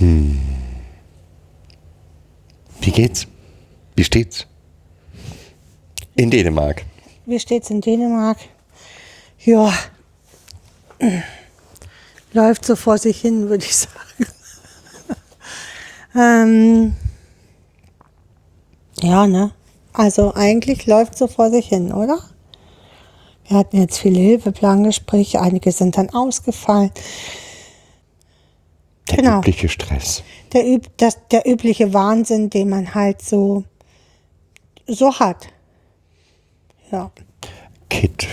Wie geht's? Wie steht's? In Dänemark. Wie steht's in Dänemark? Ja. Läuft so vor sich hin, würde ich sagen. ähm, ja, ne? Also eigentlich läuft so vor sich hin, oder? Wir hatten jetzt viele Hilfeplangespräche, einige sind dann ausgefallen. Der Genau. übliche Stress. Der, üb das, der übliche Wahnsinn, den man halt so, so hat. Ja. Kid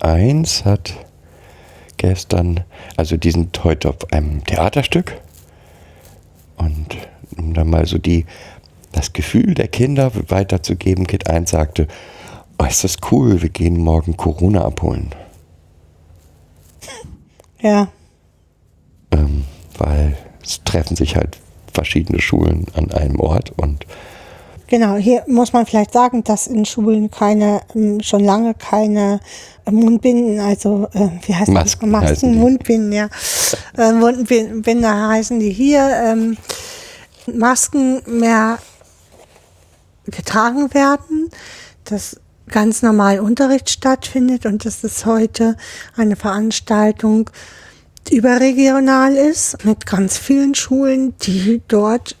1 hat gestern, also die sind heute auf einem Theaterstück. Und um dann mal so die, das Gefühl der Kinder weiterzugeben, Kid 1 sagte, oh, ist das cool, wir gehen morgen Corona abholen. Ja. ähm, weil es treffen sich halt verschiedene Schulen an einem Ort und Genau, hier muss man vielleicht sagen, dass in Schulen keine, ähm, schon lange keine äh, Mundbinden, also äh, wie heißt Masken das? die. Mundbinden, ja. Äh, Mundbinden heißen die hier. Ähm, Masken mehr getragen werden, dass ganz normal Unterricht stattfindet und dass es heute eine Veranstaltung überregional ist mit ganz vielen Schulen, die dort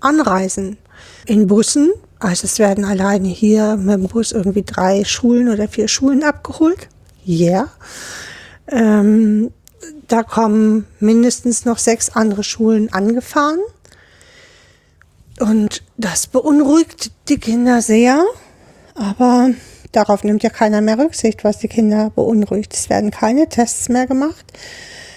anreisen. In Bussen, also es werden alleine hier mit dem Bus irgendwie drei Schulen oder vier Schulen abgeholt. Yeah. Ähm, da kommen mindestens noch sechs andere Schulen angefahren. Und das beunruhigt die Kinder sehr. Aber darauf nimmt ja keiner mehr Rücksicht, was die Kinder beunruhigt. Es werden keine Tests mehr gemacht.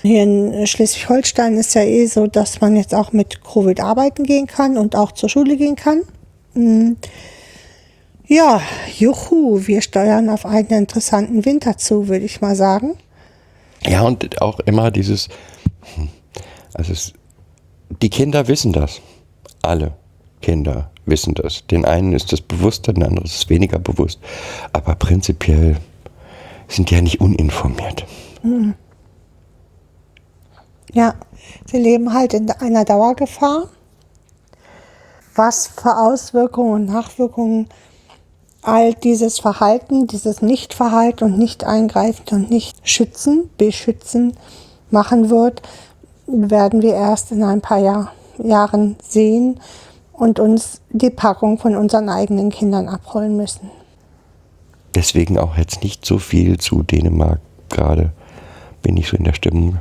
Hier in Schleswig-Holstein ist ja eh so, dass man jetzt auch mit Covid arbeiten gehen kann und auch zur Schule gehen kann. Mm. Ja, juhu, wir steuern auf einen interessanten Winter zu, würde ich mal sagen. ja und auch immer dieses, hm, also es, die Kinder wissen das, alle Kinder wissen das. Den einen ist das bewusster, den anderen ist es weniger bewusst, aber prinzipiell sind die ja nicht uninformiert. Ja, sie leben halt in einer Dauergefahr. Was für Auswirkungen und Nachwirkungen all dieses Verhalten, dieses Nichtverhalten und Nicht-Eingreifen und Nicht-Schützen, Beschützen machen wird, werden wir erst in ein paar Jahr, Jahren sehen und uns die Packung von unseren eigenen Kindern abholen müssen. Deswegen auch jetzt nicht so viel zu Dänemark gerade. Bin ich so in der Stimmung.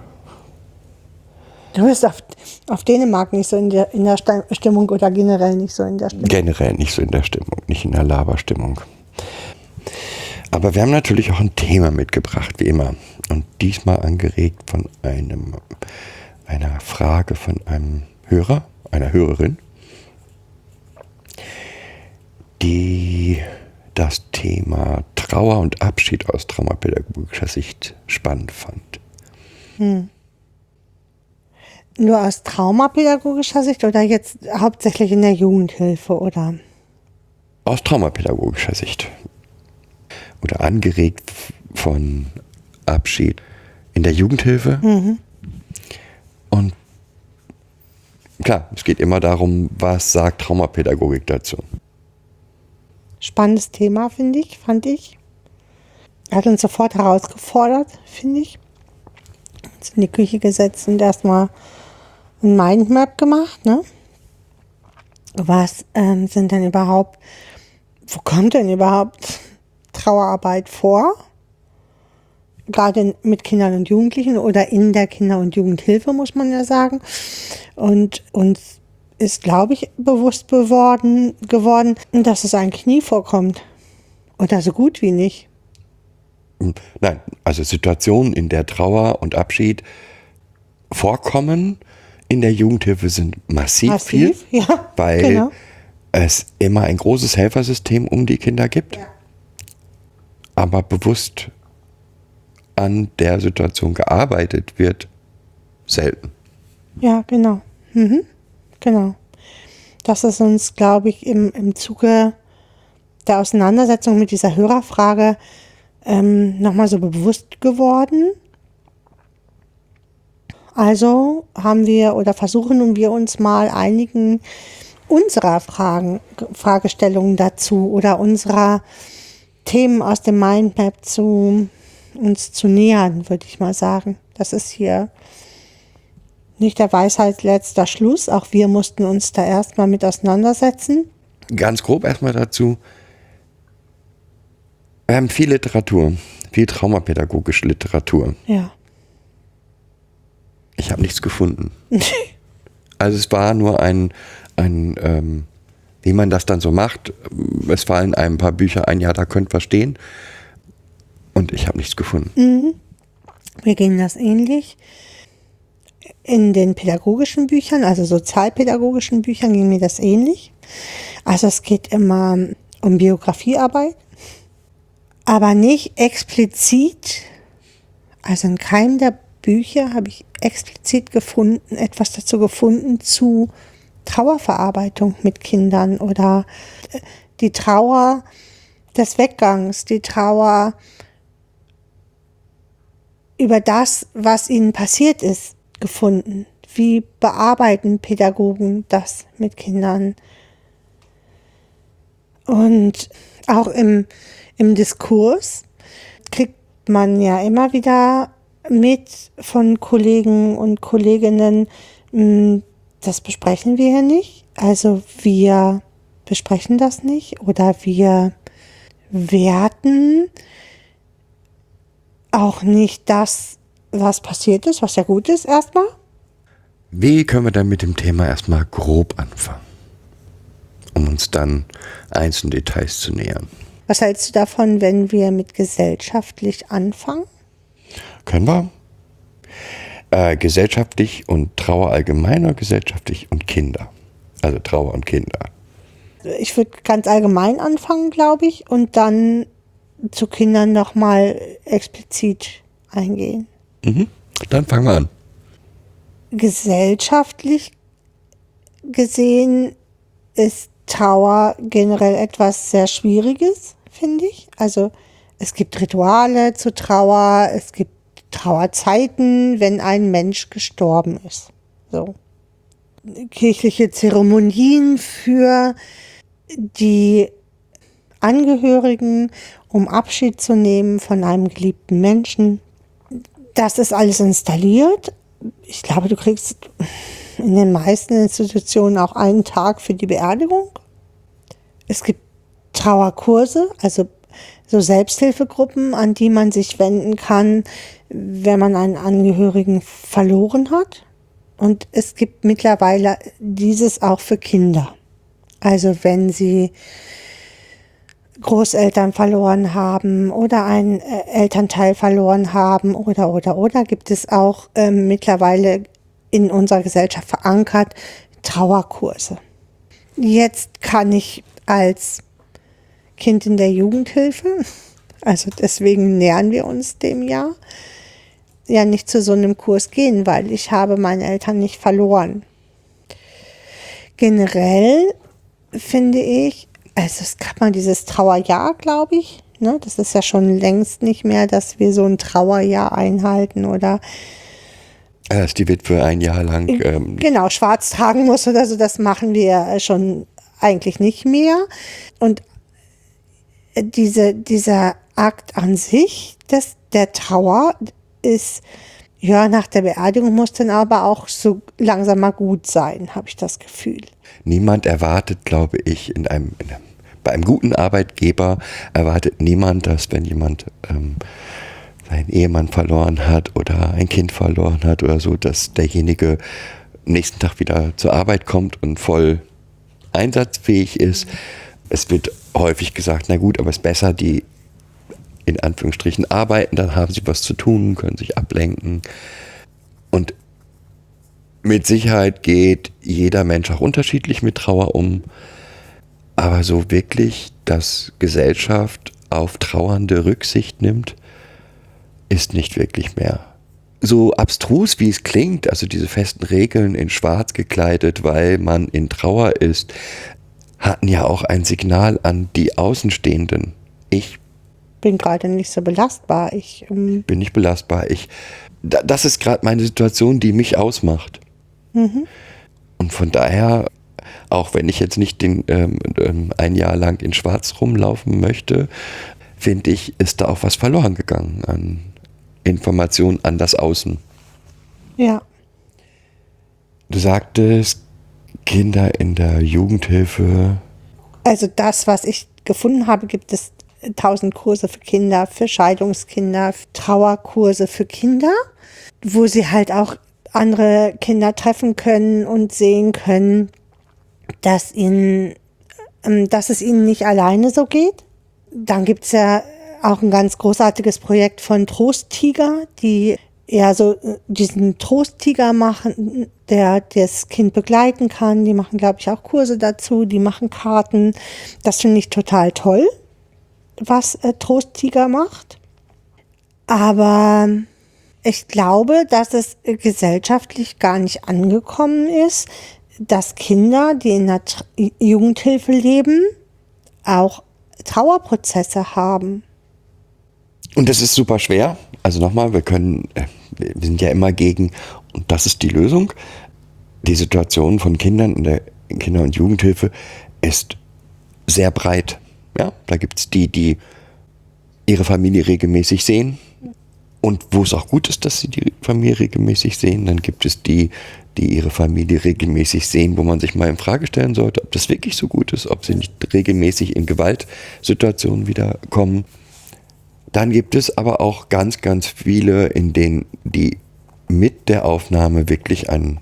Du bist auf, auf Dänemark nicht so in der, in der Stimmung oder generell nicht so in der Stimmung. generell nicht so in der Stimmung, nicht in der Laberstimmung. Aber wir haben natürlich auch ein Thema mitgebracht, wie immer. Und diesmal angeregt von einem, einer Frage von einem Hörer, einer Hörerin, die das Thema Trauer und Abschied aus traumapädagogischer Sicht spannend fand. Nur aus traumapädagogischer Sicht oder jetzt hauptsächlich in der Jugendhilfe oder? aus traumapädagogischer Sicht oder angeregt von Abschied in der Jugendhilfe. Und klar, es geht immer darum, was sagt Traumapädagogik dazu. Spannendes Thema, finde ich, fand ich. Er hat uns sofort herausgefordert, finde ich. Uns in die Küche gesetzt und erstmal ein Mindmap gemacht, ne? Was ähm, sind denn überhaupt, wo kommt denn überhaupt Trauerarbeit vor? Gerade mit Kindern und Jugendlichen oder in der Kinder- und Jugendhilfe, muss man ja sagen. Und uns ist, glaube ich, bewusst geworden, geworden, dass es eigentlich nie vorkommt. Oder so gut wie nicht. Nein, also Situationen, in der Trauer und Abschied vorkommen, in der Jugendhilfe sind massiv, Massiv, viel, ja, weil genau. es immer ein großes Helfersystem um die Kinder gibt, Ja. aber bewusst an der Situation gearbeitet wird, selten. Ja, genau. Mhm. Genau. Das ist uns, glaube ich, im, im Zuge der Auseinandersetzung mit dieser Hörerfrage ähm, nochmal so bewusst geworden. Also haben wir oder versuchen wir uns mal einigen unserer Fragen, Fragestellungen dazu oder unserer Themen aus dem Mindmap zu uns zu nähern, würde ich mal sagen. Das ist hier nicht der Weisheit letzter Schluss. Auch wir mussten uns da erstmal mit auseinandersetzen. Ganz grob erstmal dazu. Wir haben viel Literatur, viel traumapädagogische Literatur. Ja. Ich habe nichts gefunden. Also es war nur ein, ein ähm, wie man das dann so macht. Es fallen einem ein paar Bücher ein, ja, da könnt ihr stehen. Und ich habe nichts gefunden. Wir gehen das ähnlich. In den pädagogischen Büchern, also sozialpädagogischen Büchern, ging mir das ähnlich. Also es geht immer um Biografiearbeit, aber nicht explizit, also in keinem der Bücher habe ich explizit gefunden, etwas dazu gefunden zu Trauerverarbeitung mit Kindern oder äh, die Trauer des Weggangs, die Trauer über das, was ihnen passiert ist, gefunden. Wie bearbeiten Pädagogen das mit Kindern? Und auch im, im Diskurs kriegt man ja immer wieder mit von Kollegen und Kolleginnen, mh, das besprechen wir hier nicht. Also wir besprechen das nicht oder wir werten auch nicht das, was passiert ist, was ja gut ist erstmal. Wie können wir dann mit dem Thema erstmal grob anfangen? Um uns dann einzelnen Details zu nähern. Was hältst du davon, wenn wir mit gesellschaftlich anfangen? Können wir? Äh, gesellschaftlich und Trauer allgemein oder gesellschaftlich und Kinder? Also Trauer und Kinder. Ich würde ganz allgemein anfangen, glaube ich, und dann zu Kindern nochmal explizit eingehen. Mhm. Dann fangen wir an. Gesellschaftlich gesehen ist Trauer generell etwas sehr Schwieriges, finde ich. Also es gibt Rituale zur Trauer, es gibt Trauerzeiten, wenn ein Mensch gestorben ist. So. Kirchliche Zeremonien für die Angehörigen, um Abschied zu nehmen von einem geliebten Menschen. Das ist alles installiert. Ich glaube, du kriegst in den meisten Institutionen auch einen Tag für die Beerdigung. Es gibt Trauerkurse, also so Selbsthilfegruppen, an die man sich wenden kann, wenn man einen Angehörigen verloren hat. Und es gibt mittlerweile dieses auch für Kinder. Also wenn sie Großeltern verloren haben oder einen äh, Elternteil verloren haben oder oder oder gibt es auch ähm, mittlerweile in unserer Gesellschaft verankert Trauerkurse. Jetzt kann ich als Kind in der Jugendhilfe, also deswegen nähern wir uns dem Jahr, ja nicht zu so einem Kurs gehen, weil ich habe meine Eltern nicht verloren. Generell finde ich, also es gab mal dieses Trauerjahr, glaube ich. Ne? Das ist ja schon längst nicht mehr, dass wir so ein Trauerjahr einhalten oder Äh, Dass die Witwe ein Jahr lang ähm, genau schwarz tragen muss oder so. Das machen wir schon eigentlich nicht mehr. Und diese, dieser Akt an sich, das, der Trauer, ist, ja, nach der Beerdigung muss dann aber auch so langsam mal gut sein, habe ich das Gefühl. niemand erwartet, glaube ich, in einem, in einem, bei einem guten Arbeitgeber erwartet niemand, dass wenn jemand ähm, seinen Ehemann verloren hat oder ein Kind verloren hat oder so, dass derjenige nächsten Tag wieder zur Arbeit kommt und voll einsatzfähig ist. Es wird häufig gesagt, na gut, aber es ist besser, die in Anführungsstrichen arbeiten, dann haben sie was zu tun, können sich ablenken. Und mit Sicherheit geht jeder Mensch auch unterschiedlich mit Trauer um. Aber so wirklich, dass Gesellschaft auf Trauernde Rücksicht nimmt, ist nicht wirklich mehr. So abstrus wie es klingt, also diese festen Regeln in Schwarz gekleidet, weil man in Trauer ist, hatten ja auch ein Signal an die Außenstehenden. Ich Bin gerade nicht so belastbar. Ich, ähm, bin nicht belastbar. Ich, da, das ist gerade meine Situation, die mich ausmacht. Und von daher, auch wenn ich jetzt nicht den, ähm, ähm, ein Jahr lang in Schwarz rumlaufen möchte, finde ich, ist da auch was verloren gegangen an Information an das Außen. ja. Du sagtest, Kinder in der Jugendhilfe. Also das, was ich gefunden habe, gibt es tausend Kurse für Kinder, für Scheidungskinder, Trauerkurse für Kinder, wo sie halt auch andere Kinder treffen können und sehen können, dass ihnen, ähm, dass es ihnen nicht alleine so geht. Dann gibt's ja auch ein ganz großartiges Projekt von Trosttiger, die eher so äh, diesen Trosttiger machen, der das Kind begleiten kann. Die machen, glaube ich, auch Kurse dazu, die machen Karten. Das finde ich total toll, was äh, Trosttiger macht. Aber ich glaube, dass es gesellschaftlich gar nicht angekommen ist, dass Kinder, die in der Jugendhilfe leben, auch Trauerprozesse haben. Und das ist super schwer. Also nochmal, wir können, äh, wir sind ja immer gegen, und das ist die Lösung. Die Situation von Kindern in der Kinder- und Jugendhilfe ist sehr breit. Ja, da gibt es die, die ihre Familie regelmäßig sehen und wo es auch gut ist, dass sie die Familie regelmäßig sehen. Dann gibt es die, die ihre Familie regelmäßig sehen, wo man sich mal in Frage stellen sollte, ob das wirklich so gut ist, ob sie nicht regelmäßig in Gewaltsituationen wiederkommen. Dann gibt es aber auch ganz, ganz viele, in denen die mit der Aufnahme wirklich einen,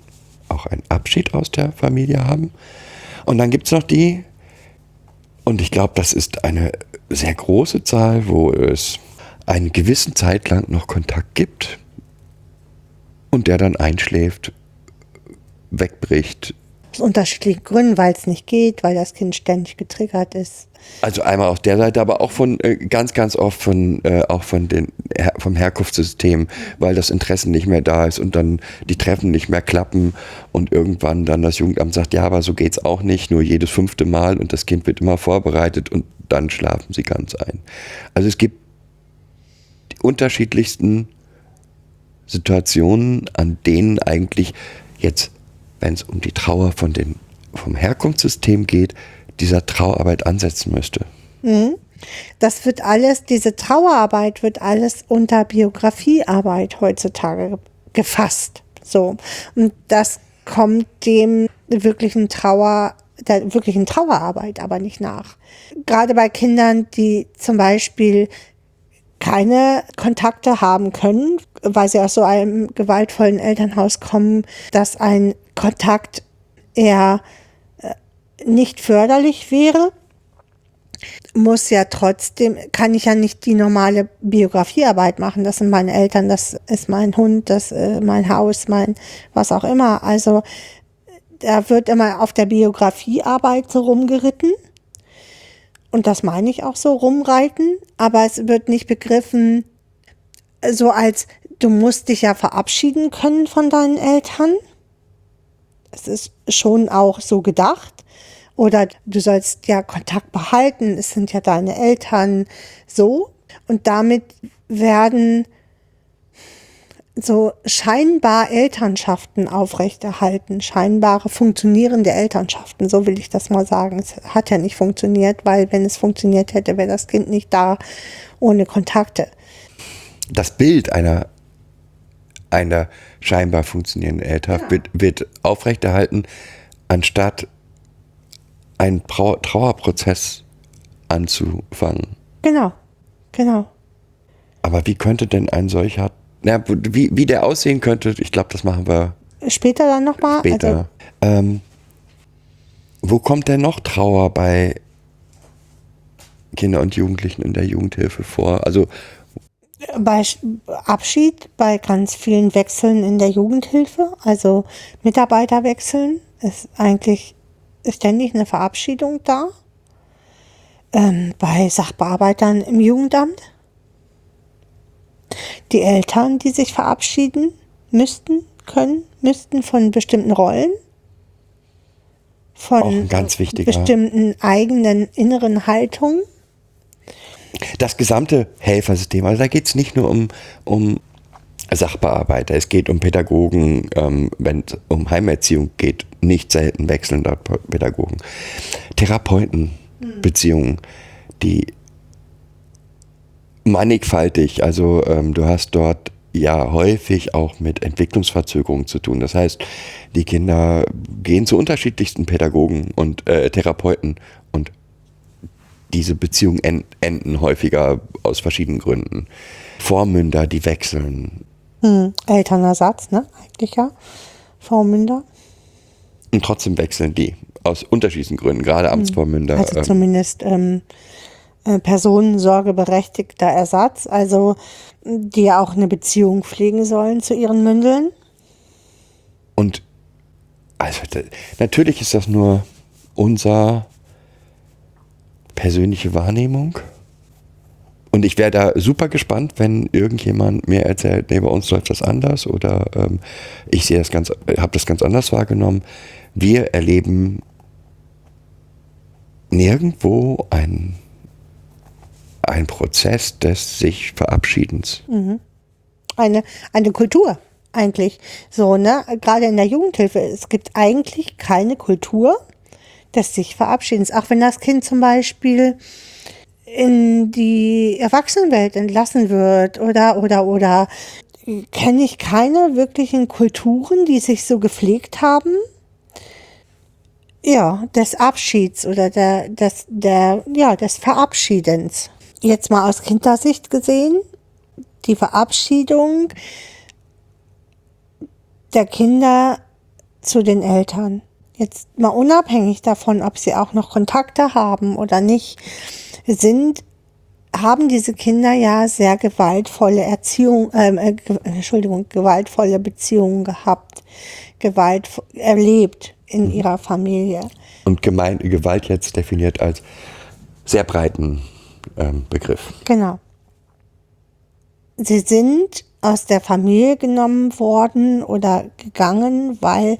auch einen Abschied aus der Familie haben. Und dann gibt es noch die, und ich glaube, das ist eine sehr große Zahl, wo es eine gewisse Zeit lang noch Kontakt gibt und der dann einschläft, wegbricht. Aus unterschiedlichen Gründen, weil es nicht geht, weil das Kind ständig getriggert ist. Also einmal auf der Seite, aber auch von äh, ganz, ganz oft von äh, auch von den vom Herkunftssystem, weil das Interesse nicht mehr da ist und dann die Treffen nicht mehr klappen und irgendwann dann das Jugendamt sagt, ja, aber so geht's auch nicht, nur jedes fünfte Mal und das Kind wird immer vorbereitet und dann schlafen sie ganz ein. Also es gibt die unterschiedlichsten Situationen, an denen eigentlich jetzt, wenn es um die Trauer von den, vom Herkunftssystem geht, dieser Trauerarbeit ansetzen müsste. Das wird alles, diese Trauerarbeit wird alles unter Biografiearbeit heutzutage ge- gefasst. So. Und das kommt dem wirklichen Trauer, der wirklichen Trauerarbeit aber nicht nach. Gerade bei Kindern, die zum Beispiel keine Kontakte haben können, weil sie aus so einem gewaltvollen Elternhaus kommen, dass ein Kontakt eher äh, nicht förderlich wäre, muss ja trotzdem, kann ich ja nicht die normale Biografiearbeit machen. Das sind meine Eltern, das ist mein Hund, das äh, mein Haus, mein was auch immer. Also da wird immer auf der Biografiearbeit so rumgeritten. Und das meine ich auch so, rumreiten. Aber es wird nicht begriffen, so als du musst dich ja verabschieden können von deinen Eltern. Es ist schon auch so gedacht. Oder du sollst ja Kontakt behalten, es sind ja deine Eltern so. Und damit werden so scheinbar Elternschaften aufrechterhalten, scheinbare funktionierende Elternschaften, so will ich das mal sagen. Es hat ja nicht funktioniert, weil wenn es funktioniert hätte, wäre das Kind nicht da ohne Kontakte. Das Bild einer, einer scheinbar funktionierenden Eltern wird, wird aufrechterhalten, anstatt einen Trau Trauerprozess anzufangen. Genau, genau. Aber wie könnte denn ein solcher, na, wie, wie der aussehen könnte, ich glaube, das machen wir Später dann nochmal. später. Also, ähm, wo kommt denn noch Trauer bei Kindern und Jugendlichen in der Jugendhilfe vor? Also bei Sch- Abschied, bei ganz vielen Wechseln in der Jugendhilfe, also Mitarbeiterwechseln, ist eigentlich ständig eine Verabschiedung da. Ähm, bei Sachbearbeitern im Jugendamt. Die Eltern, die sich verabschieden müssten, können, müssten von bestimmten Rollen. Von bestimmten eigenen inneren Haltungen. das gesamte Helfersystem, also da geht es nicht nur um, um Sachbearbeiter, es geht um Pädagogen, ähm, wenn es um Heimerziehung geht, nicht selten wechseln dort Pädagogen. Therapeuten, Beziehungen, die mannigfaltig, also ähm, du hast dort ja häufig auch mit Entwicklungsverzögerungen zu tun. Das heißt, die Kinder gehen zu unterschiedlichsten Pädagogen und äh, Therapeuten und diese Beziehungen en- enden häufiger aus verschiedenen Gründen. Vormünder, die wechseln. Hm, Elternersatz, ne? Eigentlich ja. Vormünder. Und trotzdem wechseln die aus unterschiedlichen Gründen, gerade Amtsvormünder. Also ähm, zumindest ähm, äh, personensorgeberechtigter Ersatz, also die auch eine Beziehung pflegen sollen zu ihren Mündeln. Und also natürlich ist das nur unser persönliche Wahrnehmung. Und ich wäre da super gespannt, wenn irgendjemand mir erzählt, nee, bei uns läuft das anders oder ähm, ich sehe das ganz, habe das ganz anders wahrgenommen. Wir erleben nirgendwo ein, ein Prozess des sich Verabschiedens. Eine, eine Kultur eigentlich. So, ne? Gerade in der Jugendhilfe, es gibt eigentlich keine Kultur des sich Verabschiedens. Auch wenn das Kind zum Beispiel in die Erwachsenenwelt entlassen wird oder, oder, oder kenne ich keine wirklichen Kulturen, die sich so gepflegt haben. Ja, des Abschieds oder der, des, der, ja, des Verabschiedens. Jetzt mal aus Kindersicht gesehen, die Verabschiedung der Kinder zu den Eltern. Jetzt mal unabhängig davon, ob sie auch noch Kontakte haben oder nicht, sind, haben diese Kinder ja sehr gewaltvolle Erziehung, ähm, äh, Entschuldigung, gewaltvolle Beziehungen gehabt, Gewalt erlebt in ihrer Familie. Und gemein, Gewalt jetzt definiert als sehr breiten ähm, Begriff. Genau. Sie sind aus der Familie genommen worden oder gegangen, weil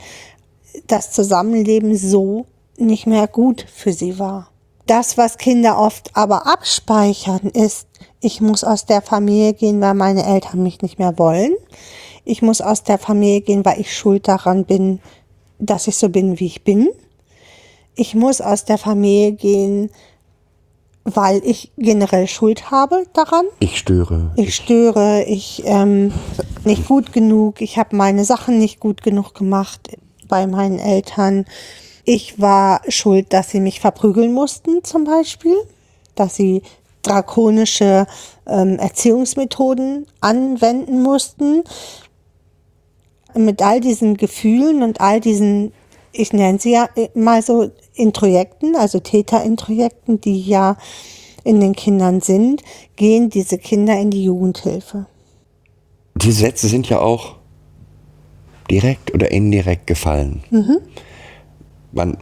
das Zusammenleben so nicht mehr gut für sie war. Das, was Kinder oft aber abspeichern, ist, ich muss aus der Familie gehen, weil meine Eltern mich nicht mehr wollen. Ich muss aus der Familie gehen, weil ich schuld daran bin, dass ich so bin, wie ich bin. Ich muss aus der Familie gehen, weil ich generell Schuld habe daran. Ich störe. Ich störe, ich ähm, nicht gut genug, ich habe meine Sachen nicht gut genug gemacht bei meinen Eltern. Ich war schuld, dass sie mich verprügeln mussten zum Beispiel, dass sie drakonische ähm, Erziehungsmethoden anwenden mussten. Mit all diesen Gefühlen und all diesen, ich nenne sie ja mal so Introjekten, also Täterintrojekten, die ja in den Kindern sind, gehen diese Kinder in die Jugendhilfe. Diese Sätze sind ja auch direkt oder indirekt gefallen. Man,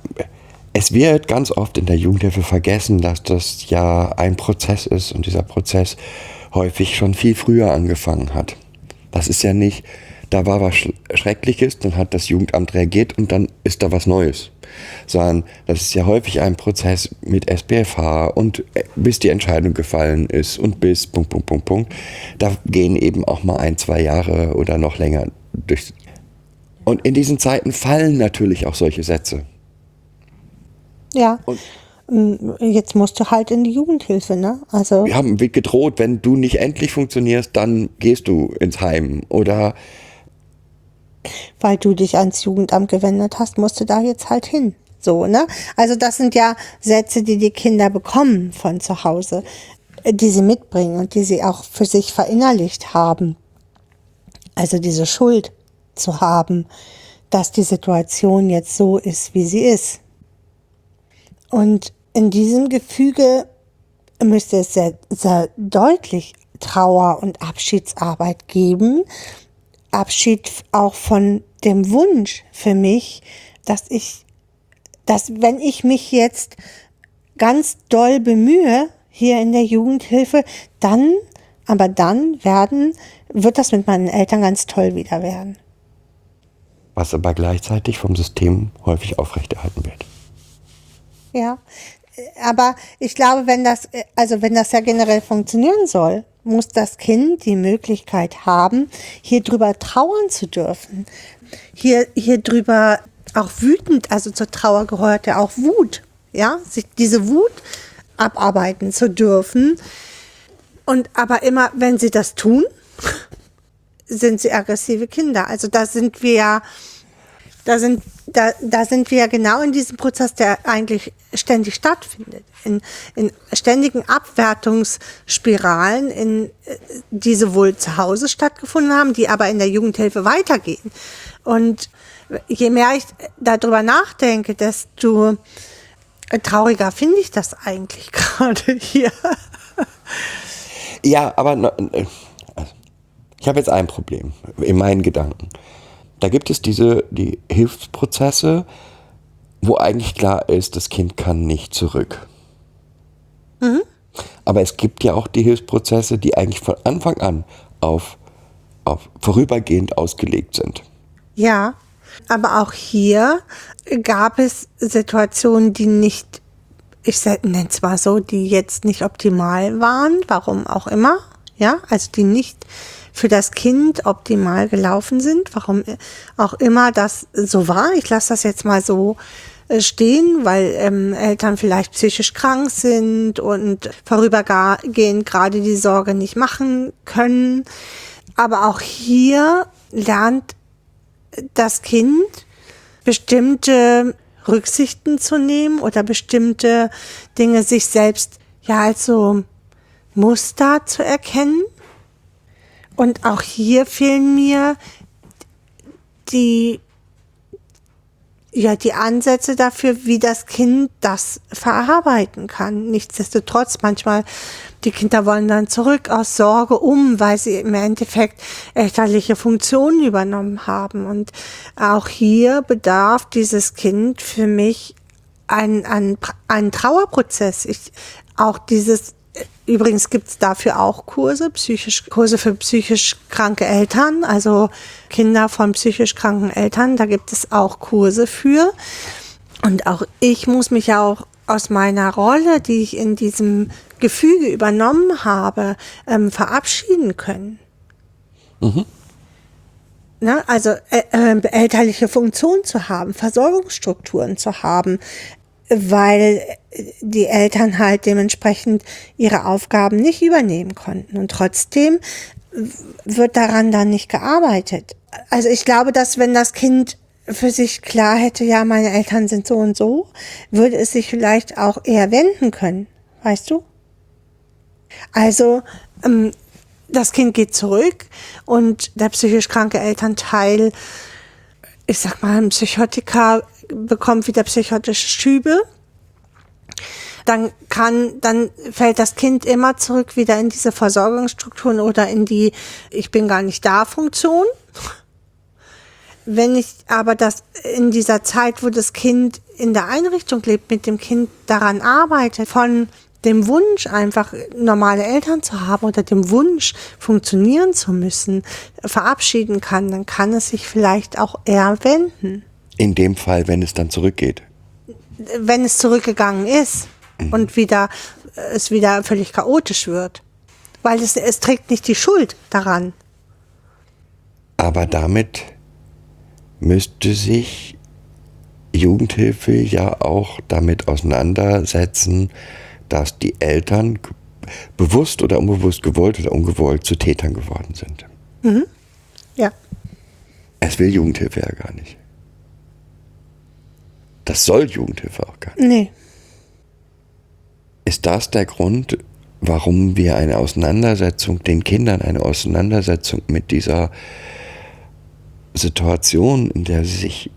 es wird ganz oft in der Jugendhilfe vergessen, dass das ja ein Prozess ist und dieser Prozess häufig schon viel früher angefangen hat. Das ist ja nicht, da war was Sch- Schreckliches, dann hat das Jugendamt reagiert und dann ist da was Neues. Sondern das ist ja häufig ein Prozess mit SPFH und äh, bis die Entscheidung gefallen ist und bis Punkt, Punkt, Punkt, Punkt. Da gehen eben auch mal ein, zwei Jahre oder noch länger durch. Und in diesen Zeiten fallen natürlich auch solche Sätze. Ja. Und- Ähm, Jetzt musst du halt in die Jugendhilfe, ne? Also Wir haben gedroht, wenn du nicht endlich funktionierst, dann gehst du ins Heim. Oder weil du dich ans Jugendamt gewendet hast, musst du da jetzt halt hin. So, ne? Also das sind ja Sätze, die die Kinder bekommen von zu Hause, äh, die sie mitbringen und die sie auch für sich verinnerlicht haben. Also diese Schuld zu haben, dass die Situation jetzt so ist, wie sie ist. Und in diesem Gefüge müsste es sehr, sehr deutlich Trauer- und Abschiedsarbeit geben. Abschied auch von dem Wunsch für mich, dass ich, dass wenn ich mich jetzt ganz doll bemühe hier in der Jugendhilfe, dann, aber dann werden, wird das mit meinen Eltern ganz toll wieder werden. Was aber gleichzeitig vom System häufig aufrechterhalten wird. Ja, aber ich glaube, wenn das, also wenn das ja generell funktionieren soll, muss das Kind die Möglichkeit haben, hier drüber trauern zu dürfen. Hier, hier drüber auch wütend, also zur Trauer gehört ja auch Wut, ja, sich diese Wut abarbeiten zu dürfen. Und aber immer, wenn sie das tun, sind sie aggressive Kinder. Also da sind wir ja, da sind, da, da sind wir genau in diesem Prozess, der eigentlich ständig stattfindet. In, in ständigen Abwertungsspiralen, in, die sowohl zu Hause stattgefunden haben, die aber in der Jugendhilfe weitergehen. Und je mehr ich darüber nachdenke, desto trauriger finde ich das eigentlich gerade hier. Ja, aber äh, ich habe jetzt ein Problem in meinen Gedanken. Da gibt es diese die Hilfsprozesse, wo eigentlich klar ist, das Kind kann nicht zurück. Mhm. Aber es gibt ja auch die Hilfsprozesse, die eigentlich von Anfang an auf, auf vorübergehend ausgelegt sind. Ja, aber auch hier gab es Situationen, die nicht, ich nenne es mal so, die jetzt nicht optimal waren, warum auch immer. Ja, also die nicht für das Kind optimal gelaufen sind, warum auch immer das so war. Ich lasse das jetzt mal so äh, stehen, weil ähm, Eltern vielleicht psychisch krank sind und vorübergehend gerade die Sorge nicht machen können. Aber auch hier lernt das Kind bestimmte Rücksichten zu nehmen oder bestimmte Dinge sich selbst ja als so Muster zu erkennen. Und auch hier fehlen mir die ja, die Ansätze dafür, wie das Kind das verarbeiten kann. Nichtsdestotrotz, manchmal, die Kinder wollen dann zurück aus Sorge um, weil sie im Endeffekt elterliche Funktionen übernommen haben. Und auch hier bedarf dieses Kind für mich ein, ein, ein Trauerprozess. Ich, auch dieses Übrigens gibt es dafür auch Kurse, psychisch, Kurse für psychisch kranke Eltern, also Kinder von psychisch kranken Eltern. Da gibt es auch Kurse für. Und auch ich muss mich ja auch aus meiner Rolle, die ich in diesem Gefüge übernommen habe, ähm, verabschieden können. Mhm. Ne, also äh, äh, elterliche Funktion zu haben, Versorgungsstrukturen zu haben, weil die Eltern halt dementsprechend ihre Aufgaben nicht übernehmen konnten. Und trotzdem wird daran dann nicht gearbeitet. Also ich glaube, dass wenn das Kind für sich klar hätte, ja, meine Eltern sind so und so, würde es sich vielleicht auch eher wenden können. Weißt du? Also, ähm, das Kind geht zurück und der psychisch kranke Elternteil, ich sag mal, ein Psychotiker bekommt wieder psychotische Schübe, dann kann, dann fällt das Kind immer zurück wieder in diese Versorgungsstrukturen oder in die Ich bin gar nicht da Funktion. Wenn ich aber das in dieser Zeit, wo das Kind in der Einrichtung lebt, mit dem Kind daran arbeite, von dem Wunsch, einfach normale Eltern zu haben oder dem Wunsch, funktionieren zu müssen, verabschieden kann, dann kann es sich vielleicht auch eher wenden. In dem Fall, wenn es dann zurückgeht. Wenn es zurückgegangen ist mhm. und wieder, es wieder völlig chaotisch wird. Weil es, es trägt nicht die Schuld daran. Aber damit müsste sich Jugendhilfe ja auch damit auseinandersetzen, dass die Eltern bewusst oder unbewusst gewollt oder ungewollt zu Tätern geworden sind. Mhm. Ja. Es will Jugendhilfe ja gar nicht. Das soll Jugendhilfe auch gar nicht. Nee. Ist das der Grund, warum wir eine Auseinandersetzung, den Kindern eine Auseinandersetzung mit dieser Situation, in der sie sich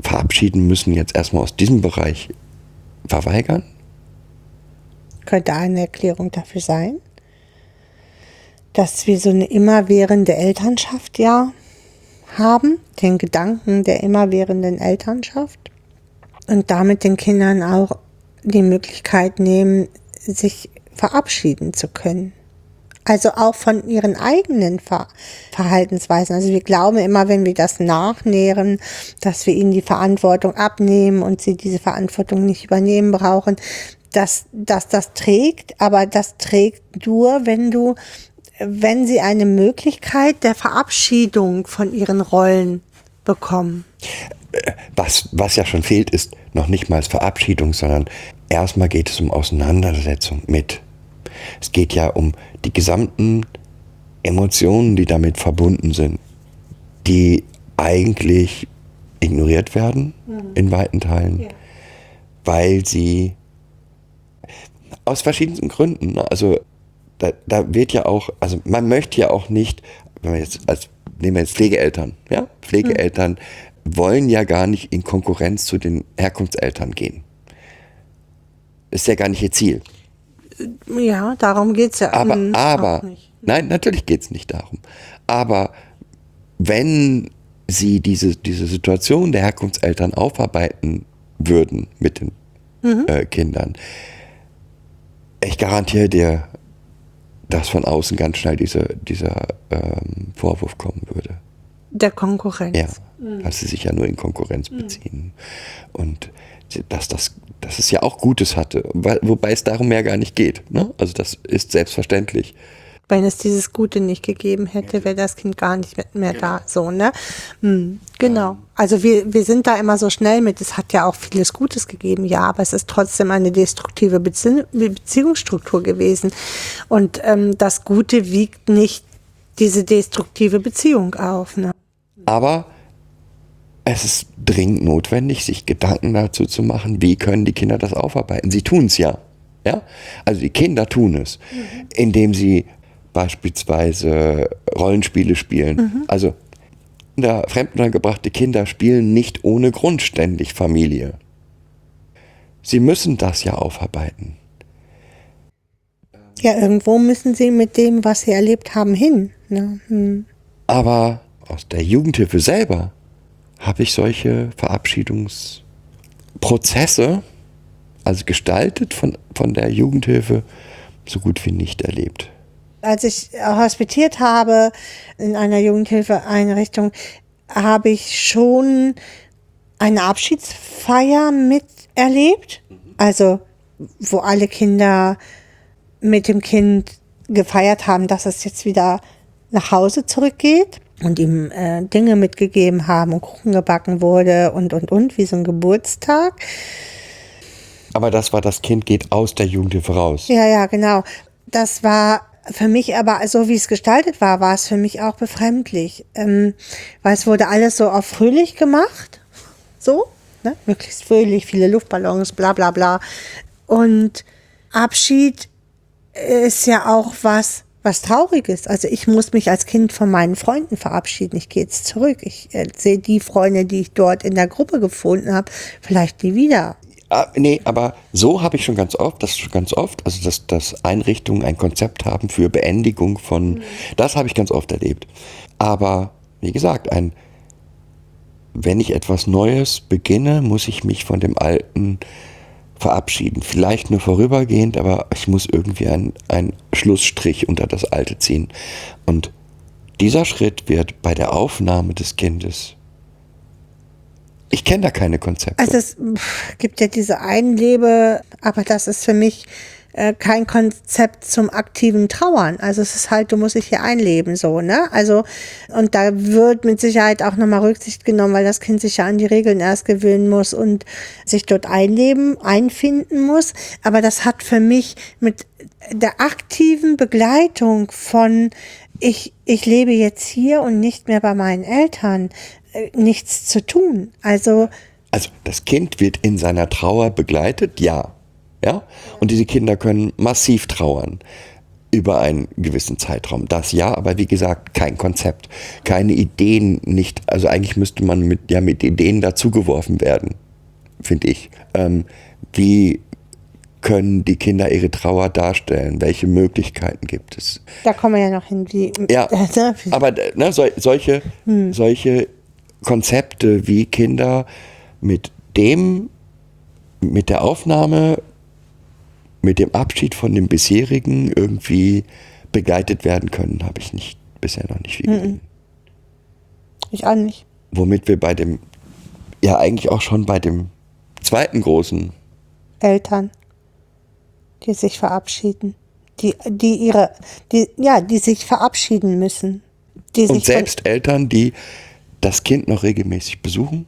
verabschieden müssen, jetzt erstmal aus diesem Bereich verweigern? Könnte eine Erklärung dafür sein. dass wir so eine immerwährende Elternschaft ja haben, den Gedanken der immerwährenden Elternschaft und damit den Kindern auch die Möglichkeit nehmen, sich verabschieden zu können. Also auch von ihren eigenen Ver Verhaltensweisen. Also wir glauben immer, wenn wir das nachnähren, dass wir ihnen die Verantwortung abnehmen und sie diese Verantwortung nicht übernehmen brauchen, dass, dass das trägt, aber das trägt nur, wenn du, wenn sie eine Möglichkeit der Verabschiedung von ihren Rollen bekommen. Was, was ja schon fehlt, ist noch nicht mal Verabschiedung, sondern erstmal geht es um Auseinandersetzung mit. Es geht ja um die gesamten Emotionen, die damit verbunden sind, die eigentlich ignoriert werden mhm. in weiten Teilen, ja. weil sie aus verschiedensten Gründen, ne, also da, da wird ja auch, also man möchte ja auch nicht, wenn wir jetzt als nehmen wir jetzt Pflegeeltern, ja, Pflegeeltern mhm. Wollen ja gar nicht in Konkurrenz zu den Herkunftseltern gehen. Ist ja gar nicht ihr Ziel. Ja, darum geht es ja. Aber, aber nein, natürlich geht es nicht darum. Aber wenn sie diese, diese Situation der Herkunftseltern aufarbeiten würden mit den mhm. äh, Kindern, ich garantiere dir, dass von außen ganz schnell diese, dieser ähm, Vorwurf kommen würde. Der Konkurrenz. Ja. Weil sie sich ja nur in Konkurrenz mhm. beziehen. Und dass, das, dass es ja auch Gutes hatte, wobei es darum ja gar nicht geht. Ne? Also das ist selbstverständlich. Wenn es dieses Gute nicht gegeben hätte, wäre das Kind gar nicht mehr da. So, ne? Hm, genau. Also wir, wir sind da immer so schnell mit, es hat ja auch vieles Gutes gegeben, ja, aber es ist trotzdem eine destruktive Bezie Beziehungsstruktur gewesen. Und ähm, das Gute wiegt nicht diese destruktive Beziehung auf. Ne? Aber es ist dringend notwendig, sich Gedanken dazu zu machen, wie können die Kinder das aufarbeiten. Sie tun es ja. Ja? Also die Kinder tun es, mhm. indem sie beispielsweise Rollenspiele spielen. Mhm. Also Kinder, fremdengebrachte Kinder spielen nicht ohne Grund ständig Familie. Sie müssen das ja aufarbeiten. Ja, irgendwo müssen sie mit dem, was sie erlebt haben, hin. Ne? Hm. Aber aus der Jugendhilfe selber habe ich solche Verabschiedungsprozesse, also gestaltet von, von der Jugendhilfe, so gut wie nicht erlebt? Als ich hospitiert habe in einer Jugendhilfeeinrichtung, habe ich schon eine Abschiedsfeier miterlebt. Also, wo alle Kinder mit dem Kind gefeiert haben, dass es jetzt wieder nach Hause zurückgeht und ihm äh, Dinge mitgegeben haben und Kuchen gebacken wurde und, und, und, wie so ein Geburtstag. Aber das war, das Kind geht aus der Jugendhilfe raus. Ja, ja, genau. Das war für mich aber, so wie es gestaltet war, war es für mich auch befremdlich. Ähm, weil es wurde alles so auf fröhlich gemacht. So, ne? möglichst fröhlich, viele Luftballons, bla bla bla. Und Abschied ist ja auch was, was Trauriges. Also ich muss mich als Kind von meinen Freunden verabschieden. Ich gehe jetzt zurück. Ich äh, sehe die Freunde, die ich dort in der Gruppe gefunden habe, vielleicht nie wieder. Ah, nee, aber so habe ich schon ganz oft, das schon ganz oft, also dass, dass Einrichtungen ein Konzept haben für Beendigung von, mhm. das habe ich ganz oft erlebt. Aber wie gesagt, ein, wenn ich etwas Neues beginne, muss ich mich von dem Alten verabschieden. Vielleicht nur vorübergehend, aber ich muss irgendwie einen Schlussstrich unter das Alte ziehen. Und dieser Schritt wird bei der Aufnahme des Kindes ich kenne da keine Konzepte. Also es gibt ja diese Einlebe, aber das ist für mich äh, kein Konzept zum aktiven Trauern. Also es ist halt, du musst dich hier einleben, so, ne? Also, und da wird mit Sicherheit auch nochmal Rücksicht genommen, weil das Kind sich ja an die Regeln erst gewöhnen muss und sich dort einleben, einfinden muss. Aber das hat für mich mit der aktiven Begleitung von ich, ich lebe jetzt hier und nicht mehr bei meinen Eltern, äh, nichts zu tun. Also, also das Kind wird in seiner Trauer begleitet, ja. Ja? Und diese Kinder können massiv trauern über einen gewissen Zeitraum. Das ja, aber wie gesagt, kein Konzept, keine Ideen, nicht, also eigentlich müsste man mit, ja, mit Ideen dazugeworfen werden, finde ich. Ähm, wie können die Kinder ihre Trauer darstellen? Welche Möglichkeiten gibt es? Da kommen wir ja noch hin. Wie, Ja, ne, aber ne, sol solche, solche Konzepte wie Kinder mit dem, mit der Aufnahme, mit dem Abschied von dem bisherigen irgendwie begleitet werden können, habe ich nicht bisher noch nicht viel gesehen. ich auch nicht. Womit wir bei dem, ja eigentlich auch schon bei dem zweiten großen, Eltern, die sich verabschieden. Die, die ihre, die, ja, die sich verabschieden müssen. Die und selbst Eltern, die das Kind noch regelmäßig besuchen.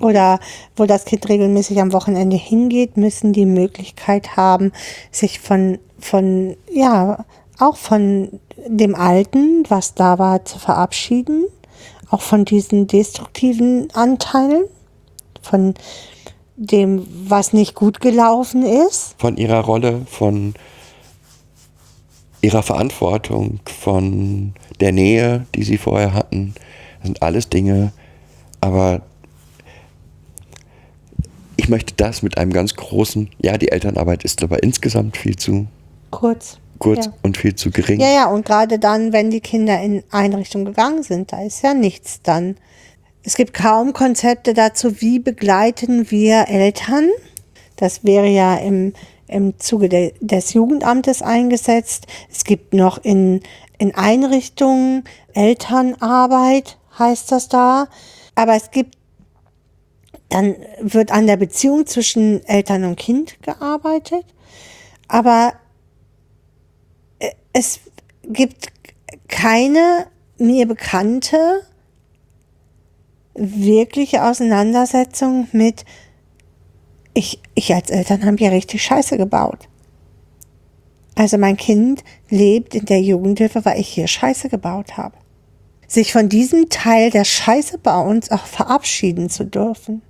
Oder wo das Kind regelmäßig am Wochenende hingeht, müssen die Möglichkeit haben, sich von, von, ja, auch von dem Alten, was da war, zu verabschieden. Auch von diesen destruktiven Anteilen, von dem, was nicht gut gelaufen ist. von ihrer Rolle, von ihrer Verantwortung, von der Nähe, die sie vorher hatten. Das sind alles Dinge, aber ich möchte das mit einem ganz großen, ja, die Elternarbeit ist aber insgesamt viel zu Kurz. kurz Ja. und viel zu gering. Ja, ja, und gerade dann, wenn die Kinder in Einrichtungen gegangen sind, da ist ja nichts dann. Es gibt kaum Konzepte dazu, wie begleiten wir Eltern. Das wäre ja im, im Zuge de, des Jugendamtes eingesetzt. Es gibt noch in, in Einrichtungen Elternarbeit, heißt das da. Aber es gibt, dann wird an der Beziehung zwischen Eltern und Kind gearbeitet. Aber es gibt keine mir bekannte wirkliche Auseinandersetzung mit ich, ich als Eltern habe ja richtig Scheiße gebaut. Also mein Kind lebt in der Jugendhilfe, weil ich hier Scheiße gebaut habe. Sich von diesem Teil der Scheiße bauens auch verabschieden zu dürfen.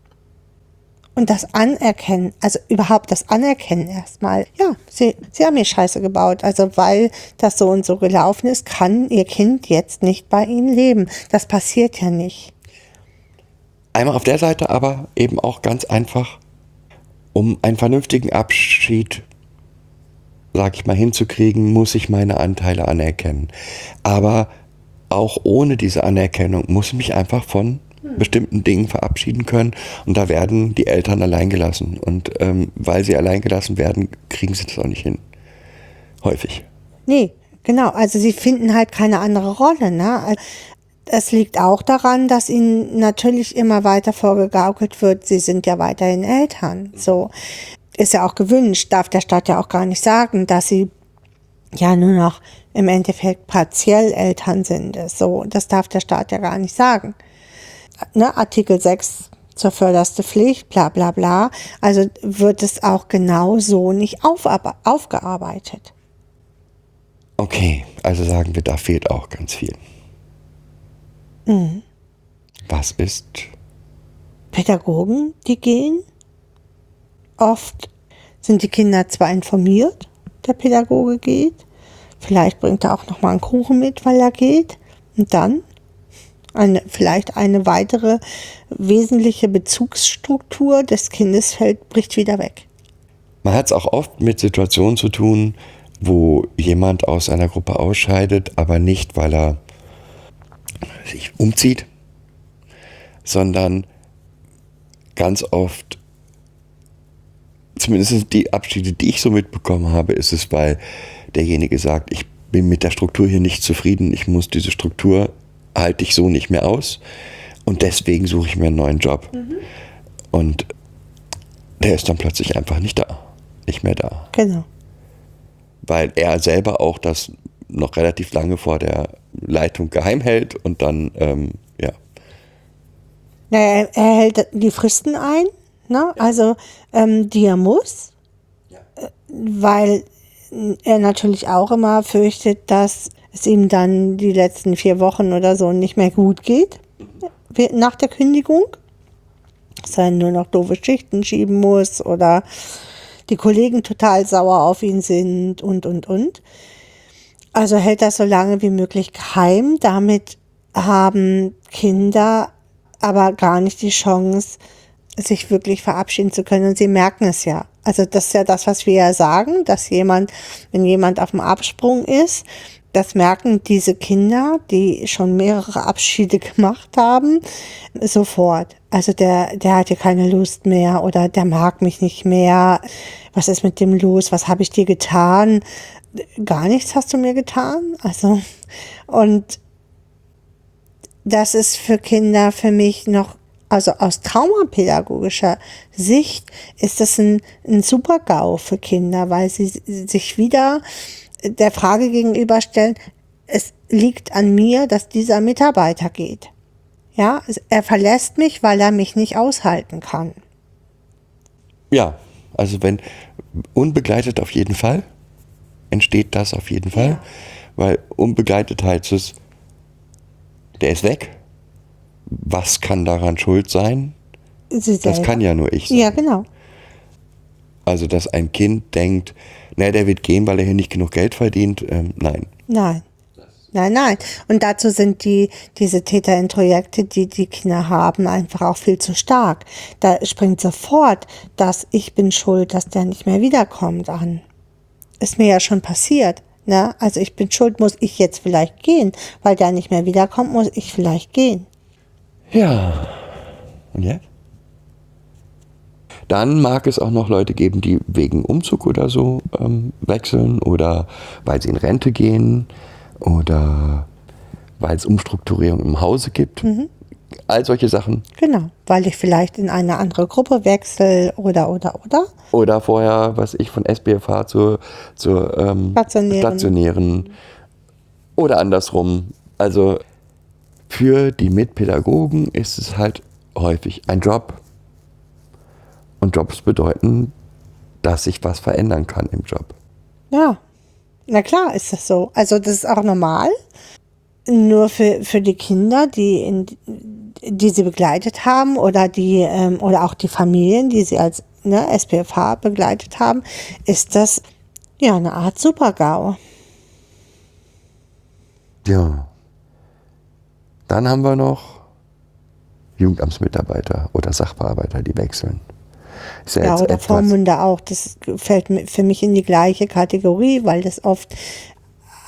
Und das Anerkennen, also überhaupt das Anerkennen erstmal. Ja, sie, sie haben hier Scheiße gebaut. Also weil das so und so gelaufen ist, kann ihr Kind jetzt nicht bei ihnen leben. Das passiert ja nicht. Einmal auf der Seite, aber eben auch ganz einfach, um einen vernünftigen Abschied, sag ich mal, hinzukriegen, muss ich meine Anteile anerkennen. Aber auch ohne diese Anerkennung muss ich mich einfach von bestimmten Dingen verabschieden können. Und da werden die Eltern allein gelassen. Und ähm, weil sie allein gelassen werden, kriegen sie das auch nicht hin. Häufig. Nee, genau. Also sie finden halt keine andere Rolle. Ne? Es liegt auch daran, dass ihnen natürlich immer weiter vorgegaukelt wird, sie sind ja weiterhin Eltern. So ist ja auch gewünscht, darf der Staat ja auch gar nicht sagen, dass sie ja nur noch im Endeffekt partiell Eltern sind. So, das darf der Staat ja gar nicht sagen. Ne, Artikel 6 zur förderste Pflicht, bla bla bla. Also wird es auch genau so nicht aufab- aufgearbeitet. Okay, also sagen wir, da fehlt auch ganz viel. Was ist Pädagogen, die gehen. Oft sind die Kinder zwar informiert, der Pädagoge geht, vielleicht bringt er auch noch mal einen Kuchen mit, weil er geht, und dann eine, vielleicht eine weitere wesentliche Bezugsstruktur des Kindes fällt, bricht wieder weg. Man hat es auch oft mit Situationen zu tun, wo jemand aus einer Gruppe ausscheidet, aber nicht, weil er sich umzieht, sondern ganz oft, zumindest die Abschiede, die ich so mitbekommen habe, ist es, weil derjenige sagt, ich bin mit der Struktur hier nicht zufrieden, ich muss diese Struktur, halte ich so nicht mehr aus und deswegen suche ich mir einen neuen Job. Und der ist dann plötzlich einfach nicht da, nicht mehr da Genau. weil er selber auch das noch relativ lange vor der Leitung geheim hält und dann, ähm, ja. Naja, er, hält die Fristen ein, ne? also ähm, die er muss, äh, weil er natürlich auch immer fürchtet, dass es ihm dann die letzten vier Wochen oder so nicht mehr gut geht nach der Kündigung. Dass er nur noch doofe Schichten schieben muss oder die Kollegen total sauer auf ihn sind und, und, und. Also hält das so lange wie möglich geheim. Damit haben Kinder aber gar nicht die Chance, sich wirklich verabschieden zu können. Und sie merken es ja. Also das ist ja das, was wir ja sagen, dass jemand, wenn jemand auf dem Absprung ist, das merken diese Kinder, die schon mehrere Abschiede gemacht haben, sofort. Also der, der hat ja keine Lust mehr oder der mag mich nicht mehr. Was ist mit dem los? Was habe ich dir getan? Gar nichts hast du mir getan. Also, und das ist für Kinder für mich noch, also aus traumapädagogischer Sicht ist das ein, ein super GAU für Kinder, weil sie sich wieder der Frage gegenüberstellen, es liegt an mir, dass dieser Mitarbeiter geht. Ja, er verlässt mich, weil er mich nicht aushalten kann. Ja, also wenn unbegleitet auf jeden Fall, entsteht das auf jeden Fall, ja. weil unbegleitet heißt es, der ist weg. Was kann daran schuld sein? Das kann ja nur ich sein. Ja, genau. Also, dass ein Kind denkt, na, der wird gehen, weil er hier nicht genug Geld verdient. Ähm, nein. Nein. Nein, nein. Und dazu sind die, diese Täterintrojekte, die die Kinder haben, einfach auch viel zu stark. Da springt sofort das Ich bin schuld, dass der nicht mehr wiederkommt an. Ist mir ja schon passiert. Ne? Also ich bin schuld, muss ich jetzt vielleicht gehen, weil der nicht mehr wiederkommt, muss ich vielleicht gehen. Ja. Und jetzt? Dann mag es auch noch Leute geben, die wegen Umzug oder so ähm, wechseln oder weil sie in Rente gehen oder weil es Umstrukturierung im Hause gibt. Mhm. All solche Sachen. Genau, weil ich vielleicht in eine andere Gruppe wechsle oder, oder, oder. Oder vorher, was ich von SBFH zur, zur ähm, stationären. stationären oder andersrum. Also für die Mitpädagogen ist es halt häufig ein Job, und Jobs bedeuten, dass sich was verändern kann im Job. Ja, na klar ist das so. Also das ist auch normal. Nur für, für die Kinder, die, in, die sie begleitet haben oder die ähm, oder auch die Familien, die sie als ne, SPFH begleitet haben, ist das ja eine Art Supergau. Ja. Dann haben wir noch Jugendamtsmitarbeiter oder Sachbearbeiter, die wechseln. Ist ja, ja oder etwas Vormünder auch. Das fällt für mich in die gleiche Kategorie, weil das oft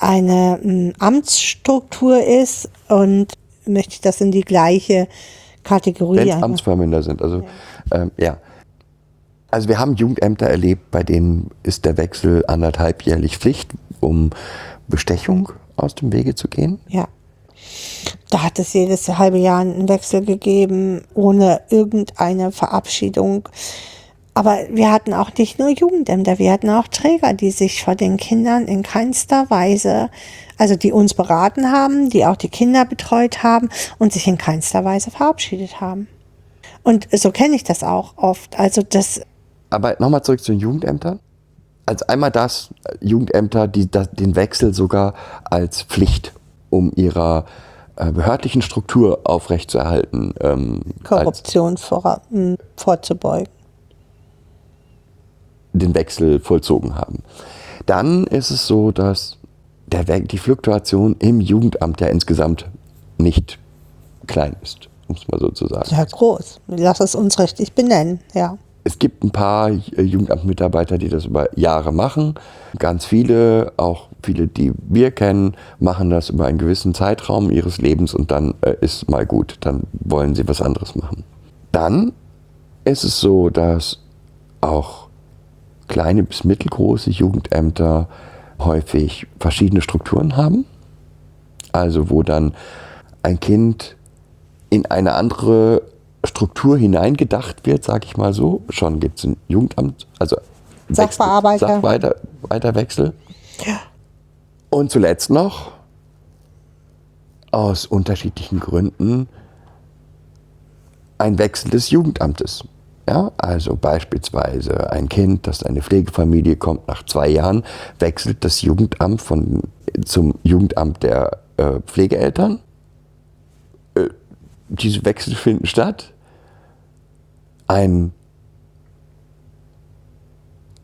eine m, Amtsstruktur ist und möchte ich das in die gleiche Kategorie. Wenn es Amtsvormünder sind, also ja. Ähm, ja. Also wir haben Jugendämter erlebt, bei denen ist der Wechsel anderthalbjährlich Pflicht, um Bestechung aus dem Wege zu gehen. Ja. Da hat es jedes halbe Jahr einen Wechsel gegeben, ohne irgendeine Verabschiedung. Aber wir hatten auch nicht nur Jugendämter, wir hatten auch Träger, die sich vor den Kindern in keinster Weise, also die uns beraten haben, die auch die Kinder betreut haben und sich in keinster Weise verabschiedet haben. Und so kenne ich das auch oft. Also das. Aber nochmal zurück zu den Jugendämtern. Als einmal das, Jugendämter, die das, den Wechsel sogar als Pflicht um ihrer äh, behördlichen Struktur aufrechtzuerhalten. Ähm, Korruption vor, hm, vorzubeugen. Den Wechsel vollzogen haben. Dann ist es so, dass der, die Fluktuation im Jugendamt ja insgesamt nicht klein ist, um es mal so zu sagen. Ja, groß. Lass es uns richtig benennen, ja. Es gibt ein paar äh, Jugendamtmitarbeiter, die das über Jahre machen. Ganz viele, auch viele, die wir kennen, machen das über einen gewissen Zeitraum ihres Lebens und dann äh, ist mal gut. Dann wollen sie was anderes machen. Dann ist es so, dass auch kleine bis mittelgroße Jugendämter häufig verschiedene Strukturen haben. Also wo dann ein Kind in eine andere Struktur hineingedacht wird, sage ich mal so. Schon gibt es ein Jugendamt, also Sachbearbeiter. Sachbearbeiterwechsel. Ja. Und zuletzt noch, aus unterschiedlichen Gründen, ein Wechsel des Jugendamtes. Ja, also beispielsweise ein Kind, das eine Pflegefamilie kommt, nach zwei Jahren wechselt das Jugendamt von, zum Jugendamt der äh, Pflegeeltern. Äh, diese Wechsel finden statt. Ein,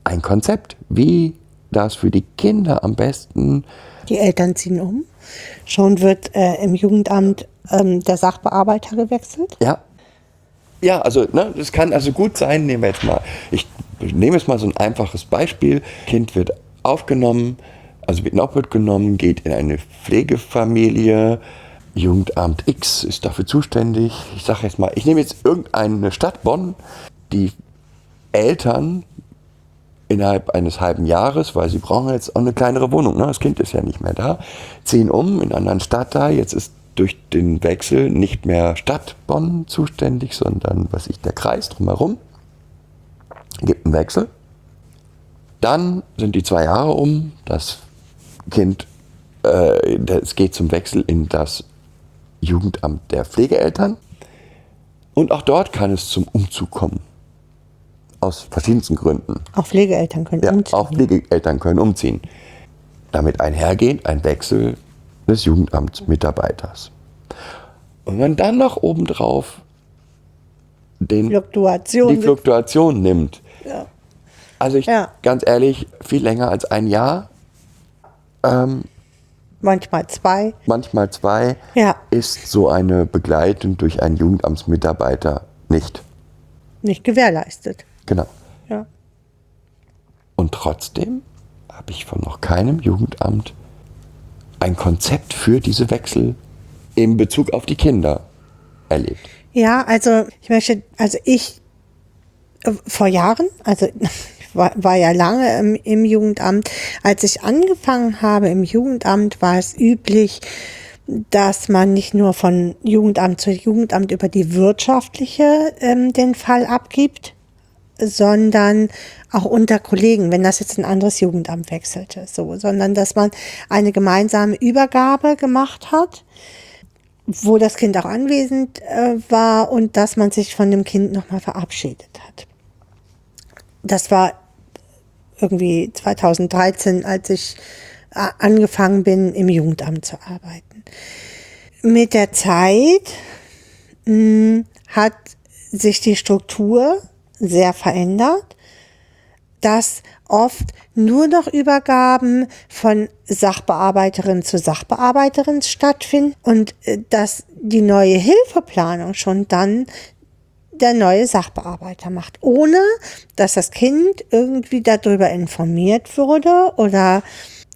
ein Konzept, wie das für die Kinder am besten. Die Eltern ziehen um. Schon wird äh, im Jugendamt ähm, der Sachbearbeiter gewechselt. Ja. Ja, also ne, das kann also gut sein, nehmen wir jetzt mal, ich nehme jetzt mal so ein einfaches Beispiel. Kind wird aufgenommen, also wird in Obhut genommen, geht in eine Pflegefamilie, Jugendamt X ist dafür zuständig. Ich sage jetzt mal, ich nehme jetzt irgendeine Stadt, Bonn, die Eltern innerhalb eines halben Jahres, weil sie brauchen jetzt auch eine kleinere Wohnung, ne? das Kind ist ja nicht mehr da, ziehen um in einer anderen Stadt da, jetzt ist durch den Wechsel nicht mehr Stadt Bonn zuständig, sondern was ich der Kreis drumherum. Gibt einen Wechsel. Dann sind die zwei Jahre um, das Kind, äh, es geht zum Wechsel in das Jugendamt der Pflegeeltern. Und auch dort kann es zum Umzug kommen. Aus verschiedensten Gründen. Auch Pflegeeltern können Ja, umziehen. auch Pflegeeltern können umziehen. Damit einhergehend ein Wechsel des Jugendamtsmitarbeiters. Und wenn man dann noch obendrauf den, Fluktuation. die Fluktuation nimmt, also ich, Ja. ganz ehrlich, viel länger als ein Jahr, ähm, manchmal zwei. manchmal zwei, Ja. ist so eine Begleitung durch einen Jugendamtsmitarbeiter nicht. Nicht gewährleistet. Genau. Ja. Und trotzdem habe ich von noch keinem Jugendamt ein Konzept für diese Wechsel in Bezug auf die Kinder erlebt. Ja, also ich möchte, also ich äh, vor Jahren, also war, war ja lange im, im Jugendamt, als ich angefangen habe im Jugendamt, war es üblich, dass man nicht nur von Jugendamt zu Jugendamt über die wirtschaftliche ähm, den Fall abgibt, sondern auch unter Kollegen, wenn das jetzt ein anderes Jugendamt wechselte, so, sondern dass man eine gemeinsame Übergabe gemacht hat wo das Kind auch anwesend äh, war und dass man sich von dem Kind nochmal verabschiedet hat. Das war irgendwie 2013, als ich äh, angefangen bin, im Jugendamt zu arbeiten. Mit der Zeit mh, hat sich die Struktur sehr verändert dass oft nur noch Übergaben von Sachbearbeiterin zu Sachbearbeiterin stattfinden und äh, dass die neue Hilfeplanung schon dann der neue Sachbearbeiter macht, ohne dass das Kind irgendwie darüber informiert wurde oder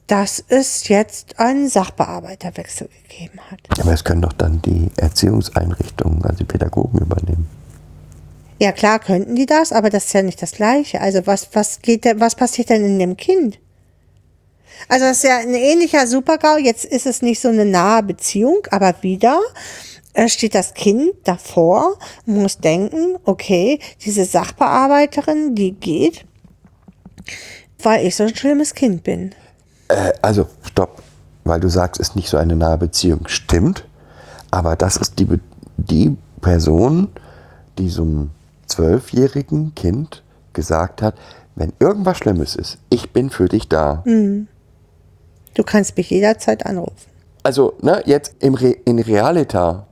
dass es jetzt einen Sachbearbeiterwechsel gegeben hat. Aber es können doch dann die Erziehungseinrichtungen, also die Pädagogen übernehmen. Ja, klar könnten die das, aber das ist ja nicht das Gleiche. Also was, was geht denn, was passiert denn in dem Kind? Also das ist ja ein ähnlicher Supergau. Jetzt ist es nicht so eine nahe Beziehung, aber wieder äh, steht das Kind davor muss denken, okay, diese Sachbearbeiterin, die geht, weil ich so ein schlimmes Kind bin. Äh, also, stopp, weil du sagst, es ist nicht so eine nahe Beziehung. Stimmt, aber das ist die, die Person, die so einem zwölfjährigen Kind gesagt hat, wenn irgendwas Schlimmes ist, ich bin für dich da. Du kannst mich jederzeit anrufen. Also, ne, jetzt im Re in Realita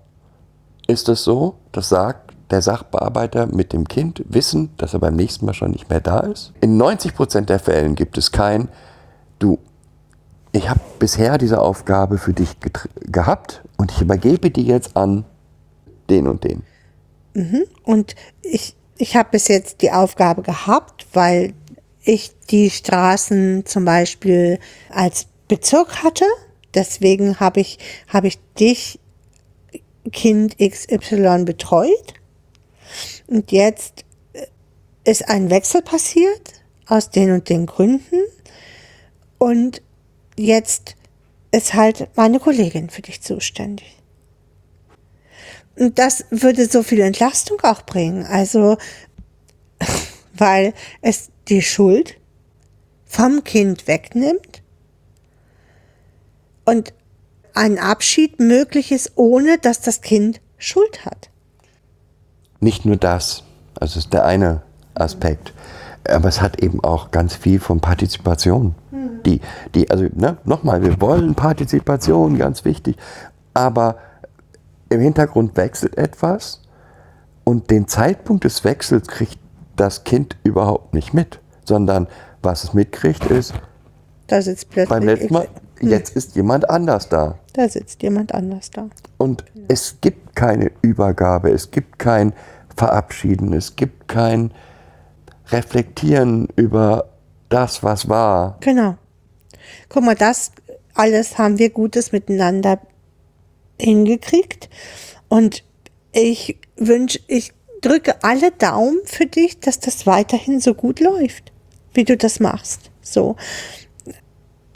ist es so, das sagt der Sachbearbeiter mit dem Kind, wissen, dass er beim nächsten Mal schon nicht mehr da ist. In 90% der Fällen gibt es kein, du, ich habe bisher diese Aufgabe für dich gehabt und ich übergebe die jetzt an den und den. Und ich, ich habe bis jetzt die Aufgabe gehabt, weil ich die Straßen zum Beispiel als Bezirk hatte. Deswegen habe ich, habe ich dich, Kind XY, betreut. Und jetzt äh, ist ein Wechsel passiert aus den und den Gründen. Und jetzt ist halt meine Kollegin für dich zuständig. Und das würde so viel Entlastung auch bringen. Also, weil es die Schuld vom Kind wegnimmt und ein Abschied möglich ist, ohne dass das Kind Schuld hat. Nicht nur das, also das ist der eine Aspekt, aber es hat eben auch ganz viel von Partizipation. Die, die, also ne, nochmal, wir wollen Partizipation, ganz wichtig, aber im Hintergrund wechselt etwas und den Zeitpunkt des Wechsels kriegt das Kind überhaupt nicht mit, sondern was es mitkriegt ist, Da sitzt plötzlich beim letzten Mal, jetzt ist jemand anders da. da sitzt jemand anders da. Und es gibt keine Übergabe, es gibt kein Verabschieden. Es gibt kein Reflektieren über das, was war. Genau. Guck mal, das alles haben wir Gutes miteinander hingekriegt. Und ich wünsche, ich drücke alle Daumen für dich, dass das weiterhin so gut läuft, wie du das machst. So.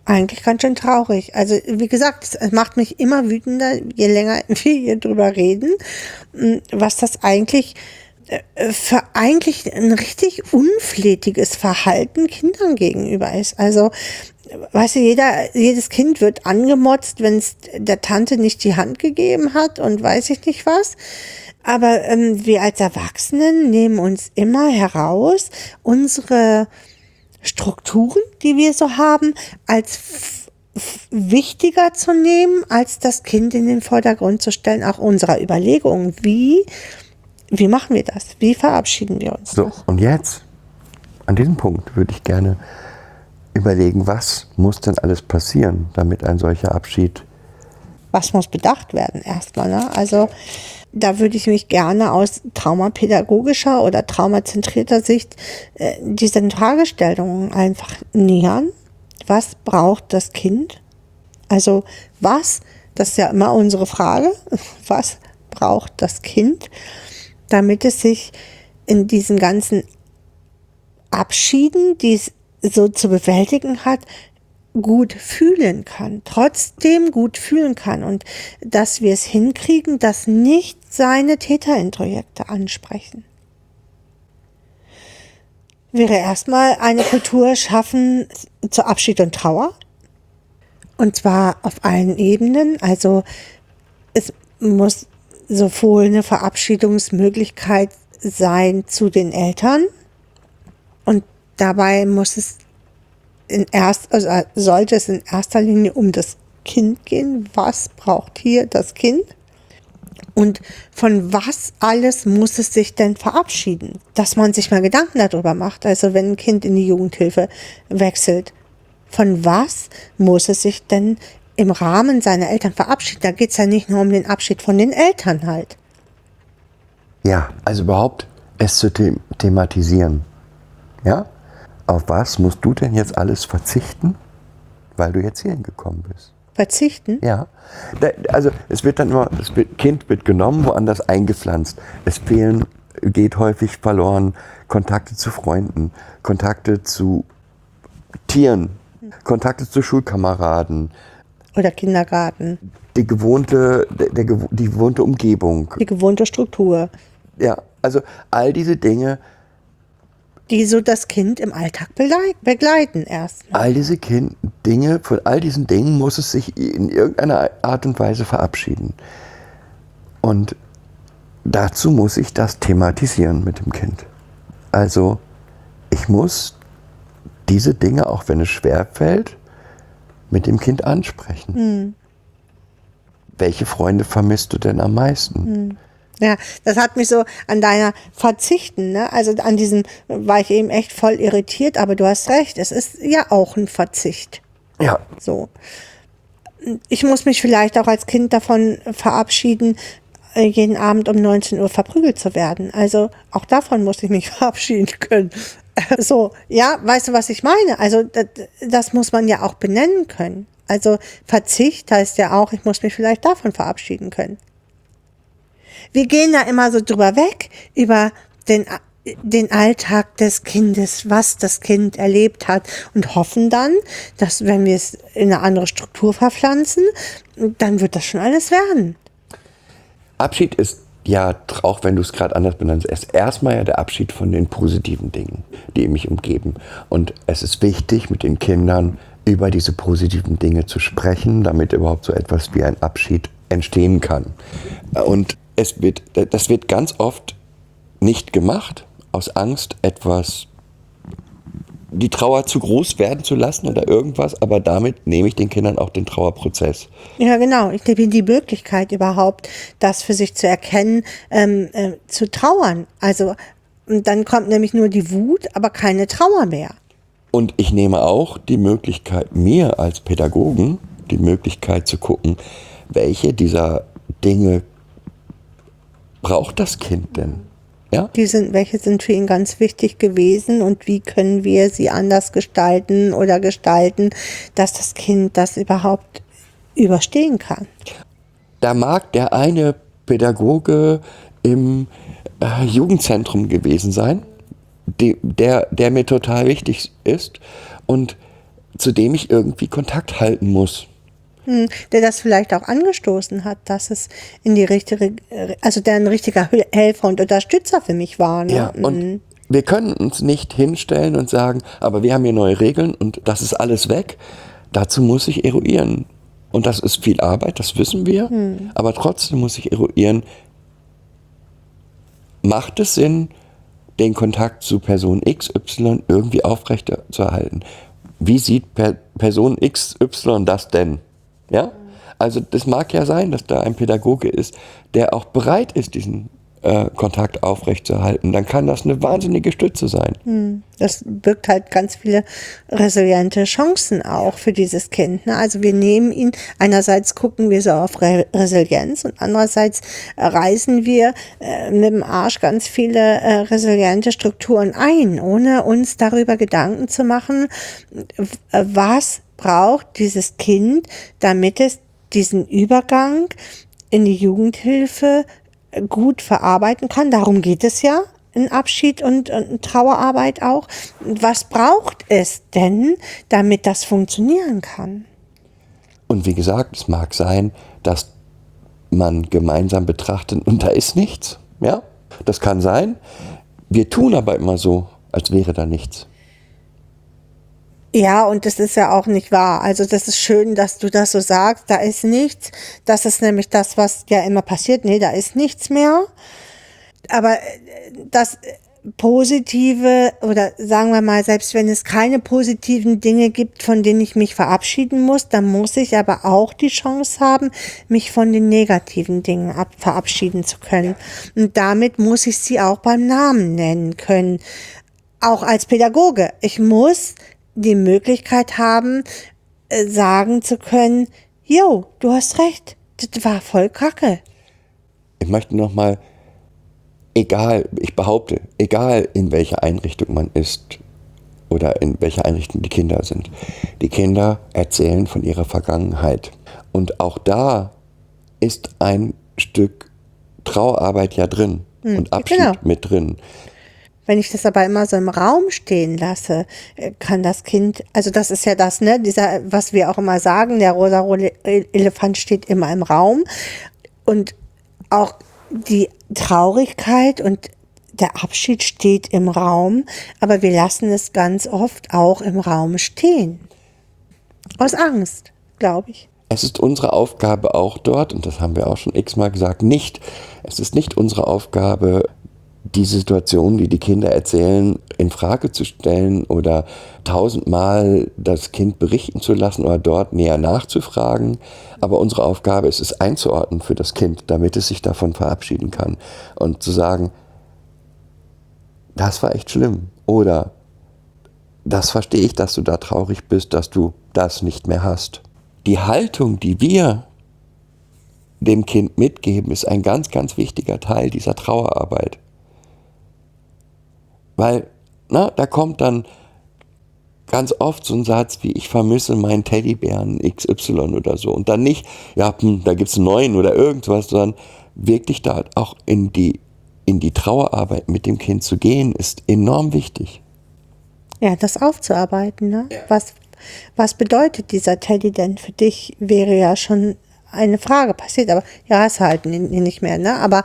Eigentlich ganz schön traurig. Also, wie gesagt, es macht mich immer wütender, je länger wir hier drüber reden, was das eigentlich äh, für eigentlich ein richtig unflätiges Verhalten Kindern gegenüber ist. Also, weißt du, jeder, jedes Kind wird angemotzt, wenn es der Tante nicht die Hand gegeben hat und weiß ich nicht was. Aber ähm, wir als Erwachsenen nehmen uns immer heraus, unsere Strukturen, die wir so haben, als wichtiger zu nehmen, als das Kind in den Vordergrund zu stellen, auch unserer Überlegungen. Wie, wie machen wir das? Wie verabschieden wir uns? So, und jetzt, an diesem Punkt, würde ich gerne überlegen, was muss denn alles passieren, damit ein solcher Abschied. Was muss bedacht werden erstmal? Ne? Also da würde ich mich gerne aus traumapädagogischer oder traumazentrierter Sicht äh, diesen Fragestellungen einfach nähern. Was braucht das Kind? Also was, das ist ja immer unsere Frage, was braucht das Kind, damit es sich in diesen ganzen Abschieden, die es so zu bewältigen hat, gut fühlen kann, trotzdem gut fühlen kann und dass wir es hinkriegen, dass nicht seine Täterintrojekte ansprechen. Wäre erstmal eine Kultur schaffen zu Abschied und Trauer. Und zwar auf allen Ebenen. Also es muss sowohl eine Verabschiedungsmöglichkeit sein zu den Eltern und dabei muss es in erst, also sollte es in erster Linie um das Kind gehen. Was braucht hier das Kind? Und von was alles muss es sich denn verabschieden? Dass man sich mal Gedanken darüber macht. Also wenn ein Kind in die Jugendhilfe wechselt, von was muss es sich denn im Rahmen seiner Eltern verabschieden? Da geht es ja nicht nur um den Abschied von den Eltern halt. Ja, also überhaupt es zu the thematisieren. Ja? Auf was musst du denn jetzt alles verzichten, weil du jetzt hierhin gekommen bist? Verzichten? Ja. Also es wird dann immer, das Kind wird genommen, woanders eingepflanzt. Es fehlen, geht häufig verloren Kontakte zu Freunden, Kontakte zu Tieren, Kontakte zu Schulkameraden. Oder Kindergarten. Die gewohnte, der, der, die gewohnte Umgebung. Die gewohnte Struktur. Ja, also all diese Dinge die so das Kind im Alltag begleiten erst. All diese kind Dinge, von all diesen Dingen muss es sich in irgendeiner Art und Weise verabschieden. Und dazu muss ich das thematisieren mit dem Kind. Also ich muss diese Dinge, auch wenn es schwer fällt, mit dem Kind ansprechen. Mhm. Welche Freunde vermisst du denn am meisten? Mhm. Ja, das hat mich so an deiner Verzichten, ne? Also an diesem war ich eben echt voll irritiert, aber du hast recht, es ist ja auch ein Verzicht. Ja. So. Ich muss mich vielleicht auch als Kind davon verabschieden, äh, jeden Abend um 19 Uhr verprügelt zu werden. Also auch davon muss ich mich verabschieden können. So, ja, weißt du, was ich meine? Also das, das muss man ja auch benennen können. Also Verzicht heißt ja auch, ich muss mich vielleicht davon verabschieden können. Wir gehen da immer so drüber weg, über den, den Alltag des Kindes, was das Kind erlebt hat und hoffen dann, dass wenn wir es in eine andere Struktur verpflanzen, dann wird das schon alles werden. Abschied ist ja, auch wenn du es gerade anders benennst, ist erstmal ja der Abschied von den positiven Dingen, die mich umgeben. Und es ist wichtig, mit den Kindern über diese positiven Dinge zu sprechen, damit überhaupt so etwas wie ein Abschied entstehen kann. Und es wird, das wird ganz oft nicht gemacht, aus Angst, etwas, die Trauer zu groß werden zu lassen oder irgendwas, aber damit nehme ich den Kindern auch den Trauerprozess. Ja, genau. Ich nehme die Möglichkeit überhaupt, das für sich zu erkennen, ähm, äh, zu trauern. Also dann kommt nämlich nur die Wut, aber keine Trauer mehr. Und ich nehme auch die Möglichkeit, mir als Pädagogen, die Möglichkeit zu gucken, welche dieser Dinge braucht das Kind denn? Ja? Die sind, welche sind für ihn ganz wichtig gewesen und wie können wir sie anders gestalten oder gestalten, dass das Kind das überhaupt überstehen kann. Da mag der eine Pädagoge im äh, Jugendzentrum gewesen sein, die, der, der mir total wichtig ist und zu dem ich irgendwie Kontakt halten muss. Hm, der das vielleicht auch angestoßen hat, dass es in die richtige, also der ein richtiger Hel- Helfer und Unterstützer für mich war. Ne? Ja, und wir können uns nicht hinstellen und sagen, aber wir haben hier neue Regeln und das ist alles weg. Dazu muss ich eruieren. Und das ist viel Arbeit, das wissen wir. Aber trotzdem muss ich eruieren, macht es Sinn, den Kontakt zu Person XY irgendwie aufrechtzuerhalten? Wie sieht per Person XY das denn? Ja? Also das mag ja sein, dass da ein Pädagoge ist, der auch bereit ist, diesen äh, Kontakt aufrechtzuerhalten. Dann kann das eine wahnsinnige Stütze sein. Das birgt halt ganz viele resiliente Chancen auch für dieses Kind. Ne? Also wir nehmen ihn, einerseits gucken wir so auf Re Resilienz und andererseits reißen wir äh, mit dem Arsch ganz viele äh, resiliente Strukturen ein, ohne uns darüber Gedanken zu machen, was braucht dieses Kind, damit es diesen Übergang in die Jugendhilfe gut verarbeiten kann. Darum geht es ja in Abschied und, und Trauerarbeit auch. Was braucht es denn, damit das funktionieren kann? Und wie gesagt, es mag sein, dass man gemeinsam betrachtet und da ist nichts. Ja, das kann sein. Wir tun aber immer so, als wäre da nichts. Ja, und das ist ja auch nicht wahr. Also das ist schön, dass du das so sagst. Da ist nichts. Das ist nämlich das, was ja immer passiert. Nee, da ist nichts mehr. Aber äh, das Positive oder sagen wir mal, selbst wenn es keine positiven Dinge gibt, von denen ich mich verabschieden muss, dann muss ich aber auch die Chance haben, mich von den negativen Dingen ab verabschieden zu können. Und damit muss ich sie auch beim Namen nennen können. Auch als Pädagoge. Ich muss die Möglichkeit haben, äh, sagen zu können, jo, du hast recht, das war voll kacke. Ich möchte nochmal, egal, ich behaupte, egal in welcher Einrichtung man ist oder in welcher Einrichtung die Kinder sind, die Kinder erzählen von ihrer Vergangenheit. Und auch da ist ein Stück Trauerarbeit ja drin und Abschied genau. mit drin. Wenn ich das aber immer so im Raum stehen lasse, äh, kann das Kind, also das ist ja das, ne, dieser, was wir auch immer sagen, der rosa Elefant steht immer im Raum und auch die Traurigkeit und der Abschied steht im Raum, aber wir lassen es ganz oft auch im Raum stehen. Aus Angst, glaube ich. Es ist unsere Aufgabe auch dort, und das haben wir auch schon x-mal gesagt, nicht, es ist nicht unsere Aufgabe, die Situation, die die Kinder erzählen, in Frage zu stellen oder tausendmal das Kind berichten zu lassen oder dort näher nachzufragen. Aber unsere Aufgabe ist es einzuordnen für das Kind, damit es sich davon verabschieden kann und zu sagen, das war echt schlimm oder das verstehe ich, dass du da traurig bist, dass du das nicht mehr hast. Die Haltung, die wir dem Kind mitgeben, ist ein ganz, ganz wichtiger Teil dieser Trauerarbeit. Weil, na, da kommt dann ganz oft so ein Satz wie, ich vermisse meinen Teddybären XY oder so. Und dann nicht, ja, hm, da gibt's einen neuen oder irgendwas, sondern wirklich da auch in die, in die Trauerarbeit mit dem Kind zu gehen, ist enorm wichtig. Ja, das aufzuarbeiten, ne? Was, was bedeutet dieser Teddy denn für dich, wäre ja schon eine Frage passiert, aber ja, ist halt nicht mehr, ne? Aber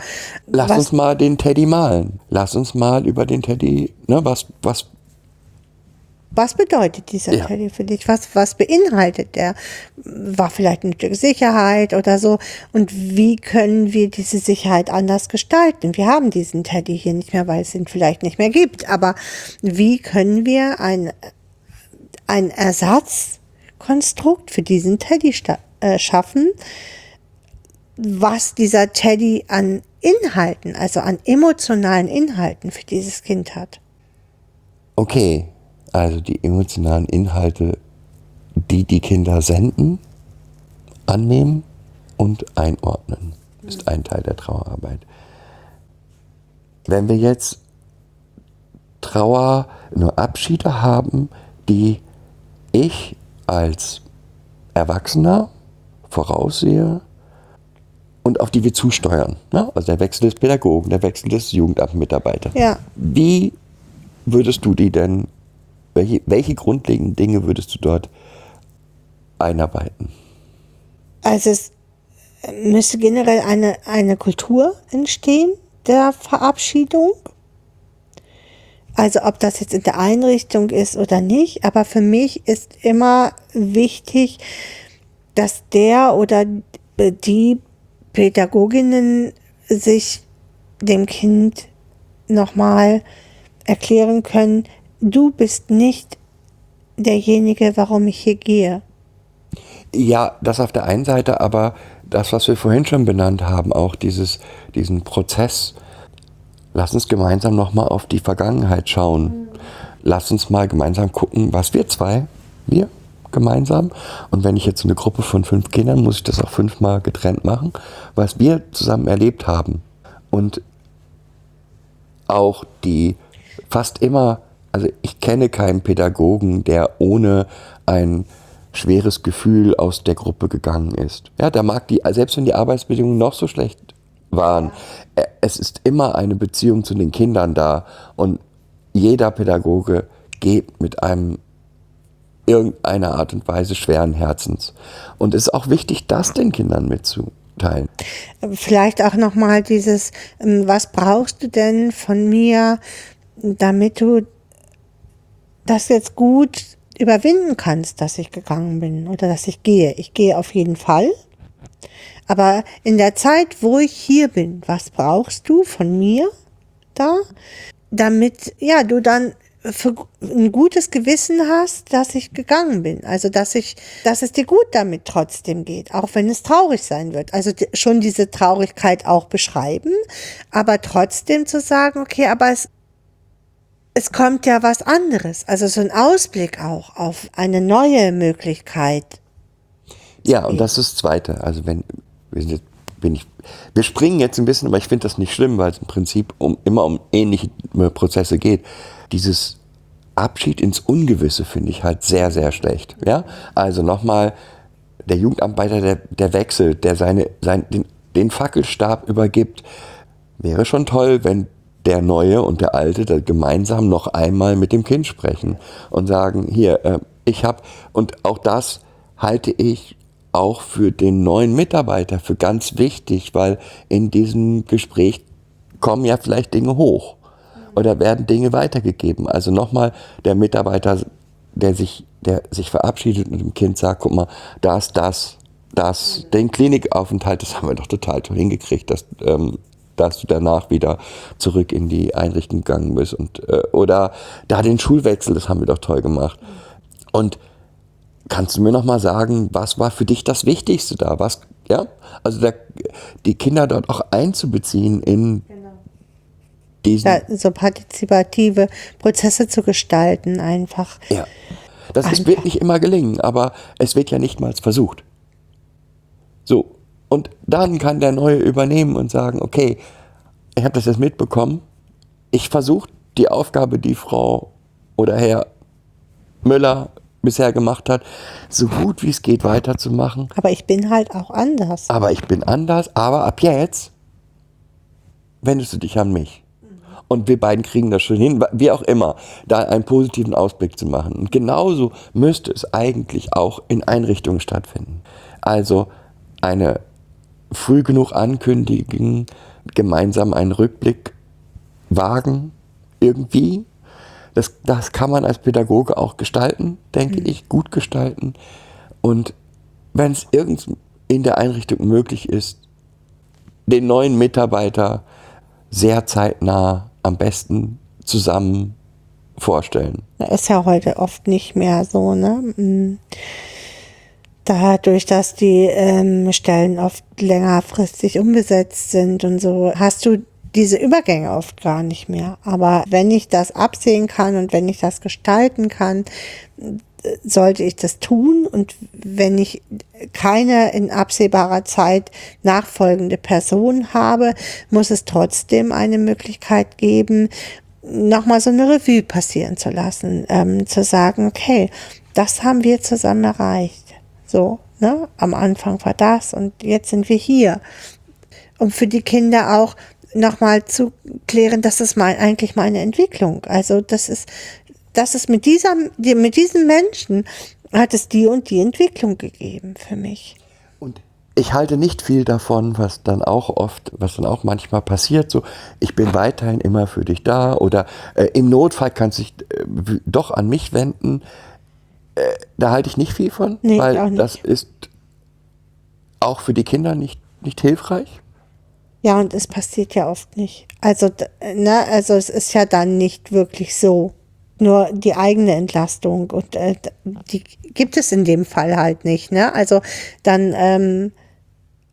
Lass uns mal den Teddy malen. Lass uns mal über den Teddy, ne, was, was, was bedeutet dieser Ja. Teddy für dich? Was, was beinhaltet der? War vielleicht ein Stück Sicherheit oder so? Und wie können wir diese Sicherheit anders gestalten? Wir haben diesen Teddy hier nicht mehr, weil es ihn vielleicht nicht mehr gibt. Aber wie können wir ein, ein Ersatzkonstrukt für diesen Teddy äh, schaffen, was dieser Teddy an Inhalten, also an emotionalen Inhalten für dieses Kind hat? okay, also die emotionalen Inhalte, die die Kinder senden, annehmen und einordnen, ist ein Teil der Trauerarbeit. wenn wir jetzt Trauer, nur Abschiede haben, die ich als Erwachsener voraussehe und auf die wir zusteuern. Ne? Also der Wechsel des Pädagogen, der Wechsel des Jugendamtmitarbeiters. Ja. Wie würdest du die denn, welche, welche grundlegenden Dinge würdest du dort einarbeiten? Also es müsste generell eine, eine Kultur entstehen der Verabschiedung. Also ob das jetzt in der Einrichtung ist oder nicht, aber für mich ist immer wichtig, dass der oder die Pädagoginnen sich dem Kind nochmal erklären können, du bist nicht derjenige, warum ich hier gehe. Ja, das auf der einen Seite, aber das, was wir vorhin schon benannt haben, auch dieses, diesen Prozess, lass uns gemeinsam nochmal auf die Vergangenheit schauen. Lass uns mal gemeinsam gucken, was wir zwei, wir gemeinsam, und wenn ich jetzt eine Gruppe von fünf Kindern, muss ich das auch fünfmal getrennt machen, was wir zusammen erlebt haben. Und auch die fast immer, also ich kenne keinen Pädagogen, der ohne ein schweres Gefühl aus der Gruppe gegangen ist. Ja, da mag die, selbst wenn die Arbeitsbedingungen noch so schlecht waren, äh, es ist immer eine Beziehung zu den Kindern da und jeder Pädagoge geht mit einem irgendeiner Art und Weise schweren Herzens. Und es ist auch wichtig, das den Kindern mitzuteilen. Vielleicht auch nochmal dieses, ähm, was brauchst du denn von mir, damit du das jetzt gut überwinden kannst, dass ich gegangen bin oder dass ich gehe. Ich gehe auf jeden Fall. Aber in der Zeit, wo ich hier bin, was brauchst du von mir da, damit ja du dann ein gutes Gewissen hast, dass ich gegangen bin. Also dass ich, dass es dir gut damit trotzdem geht, auch wenn es traurig sein wird. Also schon diese Traurigkeit auch beschreiben, aber trotzdem zu sagen, okay, aber es es kommt ja was anderes. Also so ein Ausblick auch auf eine neue Möglichkeit. Ja, und das ist das Zweite. Also wenn, wir sind jetzt, bin ich, wir springen jetzt ein bisschen, aber ich finde das nicht schlimm, weil es im Prinzip um, immer um ähnliche Prozesse geht. Dieses Abschied ins Ungewisse finde ich halt sehr, sehr schlecht. Ja, also nochmal, der Jugendarbeiter, der, der wechselt, der seine, sein, den, den Fackelstab übergibt, wäre schon toll, wenn der Neue und der Alte da gemeinsam noch einmal mit dem Kind sprechen und sagen, hier, äh, ich habe, und auch das halte ich auch für den neuen Mitarbeiter für ganz wichtig, weil in diesem Gespräch kommen ja vielleicht Dinge hoch oder werden Dinge weitergegeben. Also nochmal, der Mitarbeiter, der sich, der sich verabschiedet und dem Kind sagt, guck mal, da ist das, das, den Klinikaufenthalt, das haben wir doch total toll hingekriegt, dass, ähm, dass du danach wieder zurück in die Einrichtung gegangen bist und äh, oder da den Schulwechsel, das haben wir doch toll gemacht. Und kannst du mir noch mal sagen, was war für dich das Wichtigste da? Was, ja, also der, die Kinder dort auch einzubeziehen in genau. Diesen so partizipative Prozesse zu gestalten, einfach. Ja, das ist, wird nicht immer gelingen, aber es wird ja nicht mal versucht. So, und dann kann der Neue übernehmen und sagen, okay, ich habe das jetzt mitbekommen. Ich versuche die Aufgabe, die Frau oder Herr Müller bisher gemacht hat, so gut wie es geht weiterzumachen. Aber ich bin halt auch anders. Aber ich bin anders, aber ab jetzt wendest du dich an mich. Und wir beiden kriegen das schon hin, wie auch immer, da einen positiven Ausblick zu machen. Und genauso müsste es eigentlich auch in Einrichtungen stattfinden. Also eine früh genug ankündigen, gemeinsam einen Rückblick wagen, irgendwie. Das, das kann man als Pädagoge auch gestalten, denke mhm. ich, gut gestalten. Und wenn es irgend in der Einrichtung möglich ist, den neuen Mitarbeiter sehr zeitnah am besten zusammen vorstellen. Ist ja heute oft nicht mehr so, ne? Mhm dadurch, dass die ähm, Stellen oft längerfristig umbesetzt sind und so, hast du diese Übergänge oft gar nicht mehr. Aber wenn ich das absehen kann und wenn ich das gestalten kann, sollte ich das tun und wenn ich keine in absehbarer Zeit nachfolgende Person habe, muss es trotzdem eine Möglichkeit geben, nochmal so eine Revue passieren zu lassen, ähm, zu sagen, okay, das haben wir zusammen erreicht. So, ne? Am Anfang war das und jetzt sind wir hier. Um für die Kinder auch nochmal zu klären, das ist mal eigentlich meine Entwicklung. Also das ist, das ist mit dieser, mit diesem Menschen hat es die und die Entwicklung gegeben für mich. Und ich halte nicht viel davon, was dann auch oft, was dann auch manchmal passiert, so, ich bin weiterhin immer für dich da oder äh, im Notfall kannst du dich äh, doch an mich wenden. Äh, da halte ich nicht viel von, Nee, weil das ist auch für die Kinder nicht, nicht hilfreich. Ja, und es passiert ja oft nicht. Also, d- ne, also es ist ja dann nicht wirklich so. Nur die eigene Entlastung und äh, die gibt es in dem Fall halt nicht. Ne? Also dann ähm,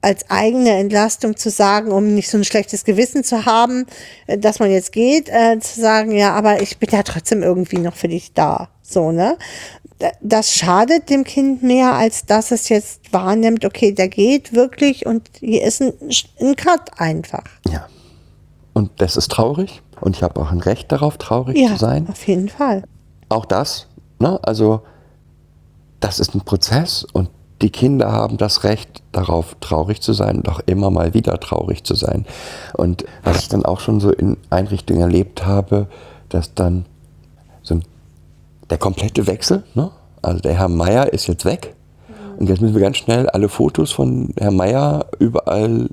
als eigene Entlastung zu sagen, um nicht so ein schlechtes Gewissen zu haben, äh, dass man jetzt geht, äh, zu sagen, ja, aber ich bin ja trotzdem irgendwie noch für dich da. So, ne? Das schadet dem Kind mehr, als dass es jetzt wahrnimmt, okay, der geht wirklich und hier ist ein, ein Cut einfach. Ja. Und das ist traurig. Und ich habe auch ein Recht darauf, traurig Ja, zu sein. auf jeden Fall. Auch das, ne? also das ist ein Prozess und die Kinder haben das Recht darauf, traurig zu sein und auch immer mal wieder traurig zu sein. Und was ich dann auch schon so in Einrichtungen erlebt habe, dass dann so ein, der komplette Wechsel, ne? also der Herr Meier ist jetzt weg und jetzt müssen wir ganz schnell alle Fotos von Herrn Meier überall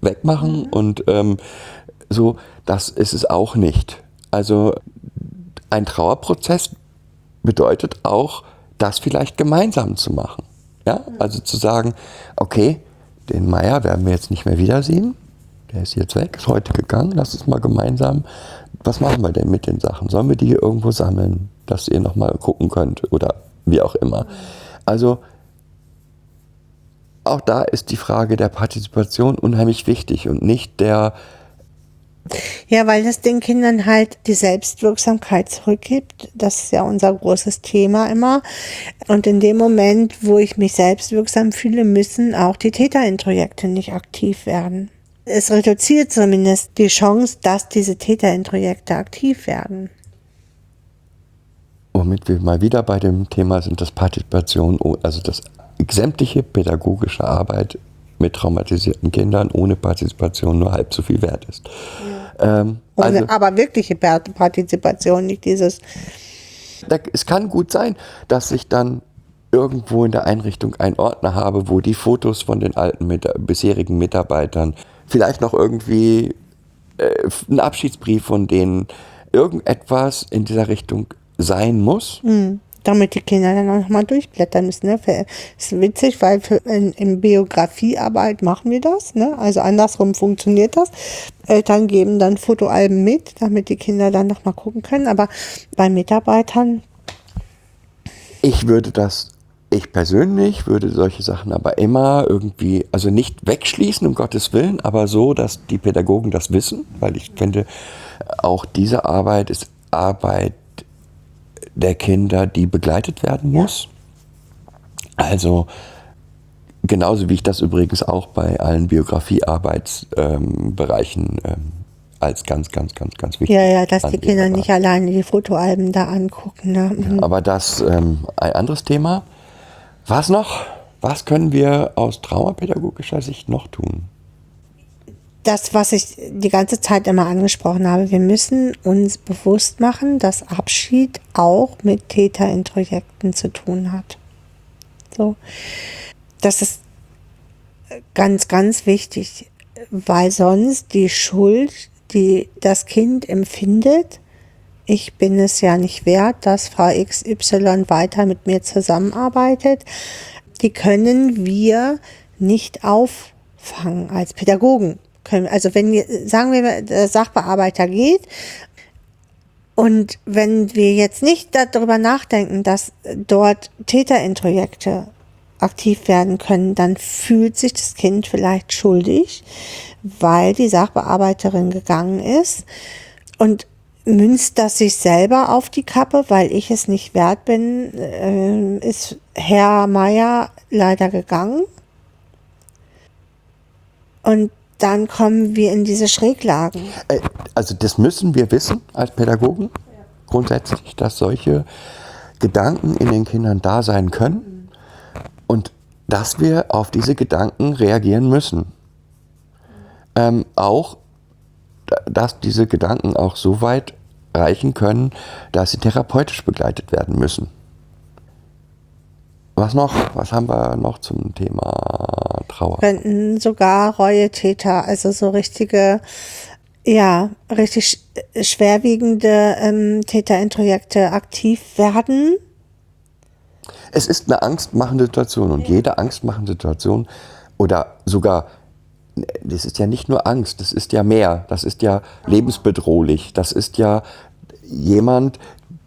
wegmachen und ähm, so, das ist es auch nicht. Also ein Trauerprozess bedeutet auch, das vielleicht gemeinsam zu machen. Ja, also zu sagen, okay, den Meier werden wir jetzt nicht mehr wiedersehen. Der ist jetzt weg, ist heute gegangen. Lass uns mal gemeinsam, was machen wir denn mit den Sachen? Sollen wir die hier irgendwo sammeln, dass ihr nochmal gucken könnt oder wie auch immer? Also auch da ist die Frage der Partizipation unheimlich wichtig und nicht der, Ja, weil das den Kindern halt die Selbstwirksamkeit zurückgibt. Das ist ja unser großes Thema immer. Und in dem Moment, wo ich mich selbstwirksam fühle, müssen auch die Täterintrojekte nicht aktiv werden. Es reduziert zumindest die Chance, dass diese Täterintrojekte aktiv werden. womit wir mal wieder bei dem Thema sind, das Partizipation, also das sämtliche pädagogische Arbeit mit traumatisierten Kindern ohne Partizipation nur halb so viel wert ist. Ähm, Ohne, also, aber wirkliche Pa- Partizipation, nicht dieses, es kann gut sein, dass ich dann irgendwo in der Einrichtung einen Ordner habe, wo die Fotos von den alten mit, bisherigen Mitarbeitern, vielleicht noch irgendwie äh, ein Abschiedsbrief von denen, irgendetwas in dieser Richtung sein muss. Damit die Kinder dann auch nochmal durchblättern müssen. Ne? Ist witzig, weil für, in, in Biografiearbeit machen wir das. Ne? Also andersrum funktioniert das. Eltern geben dann Fotoalben mit, damit die Kinder dann nochmal gucken können. Aber bei Mitarbeitern, Ich würde das, ich persönlich würde solche Sachen aber immer irgendwie, also nicht wegschließen, um Gottes Willen, aber so, dass die Pädagogen das wissen, weil ich finde, auch diese Arbeit ist Arbeit der Kinder, die begleitet werden muss. Also genauso wie ich das übrigens auch bei allen Biografiearbeitsbereichen ähm, ähm, als ganz, ganz, ganz, ganz wichtig. ja, ja, dass die. Kinder nicht alleine die Fotoalben da angucken. Ne? Mhm. aber das ähm, ein anderes Thema. Was noch? Was können wir aus traumapädagogischer Sicht noch tun? Das, was ich die ganze Zeit immer angesprochen habe, wir müssen uns bewusst machen, dass Abschied auch mit Täterintrojekten zu tun hat. So. Das ist ganz, ganz wichtig, weil sonst die Schuld, die das Kind empfindet, ich bin es ja nicht wert, dass Frau XY weiter mit mir zusammenarbeitet, die können wir nicht auffangen als Pädagogen. Können, also wenn sagen wir, der Sachbearbeiter geht und wenn wir jetzt nicht darüber nachdenken, dass dort Täterintrojekte aktiv werden können, dann fühlt sich das Kind vielleicht schuldig, weil die Sachbearbeiterin gegangen ist. Und münzt das sich selber auf die Kappe, weil ich es nicht wert bin, äh, ist Herr Meier leider gegangen. Und dann kommen wir in diese Schräglagen. Äh, Also das müssen wir wissen als Pädagogen grundsätzlich, dass solche Gedanken in den Kindern da sein können und dass wir auf diese Gedanken reagieren müssen. Ähm, auch, da- dass diese Gedanken auch so weit reichen können, dass sie therapeutisch begleitet werden müssen. Was noch? Was haben wir noch zum Thema Trauer? könnten sogar Reuetäter, also so richtige, ja, richtig sch- schwerwiegende ähm, Täterintrojekte aktiv werden. Es ist eine angstmachende Situation und jede angstmachende Situation oder sogar, das ist ja nicht nur Angst, das ist ja mehr, das ist ja lebensbedrohlich, das ist ja jemand,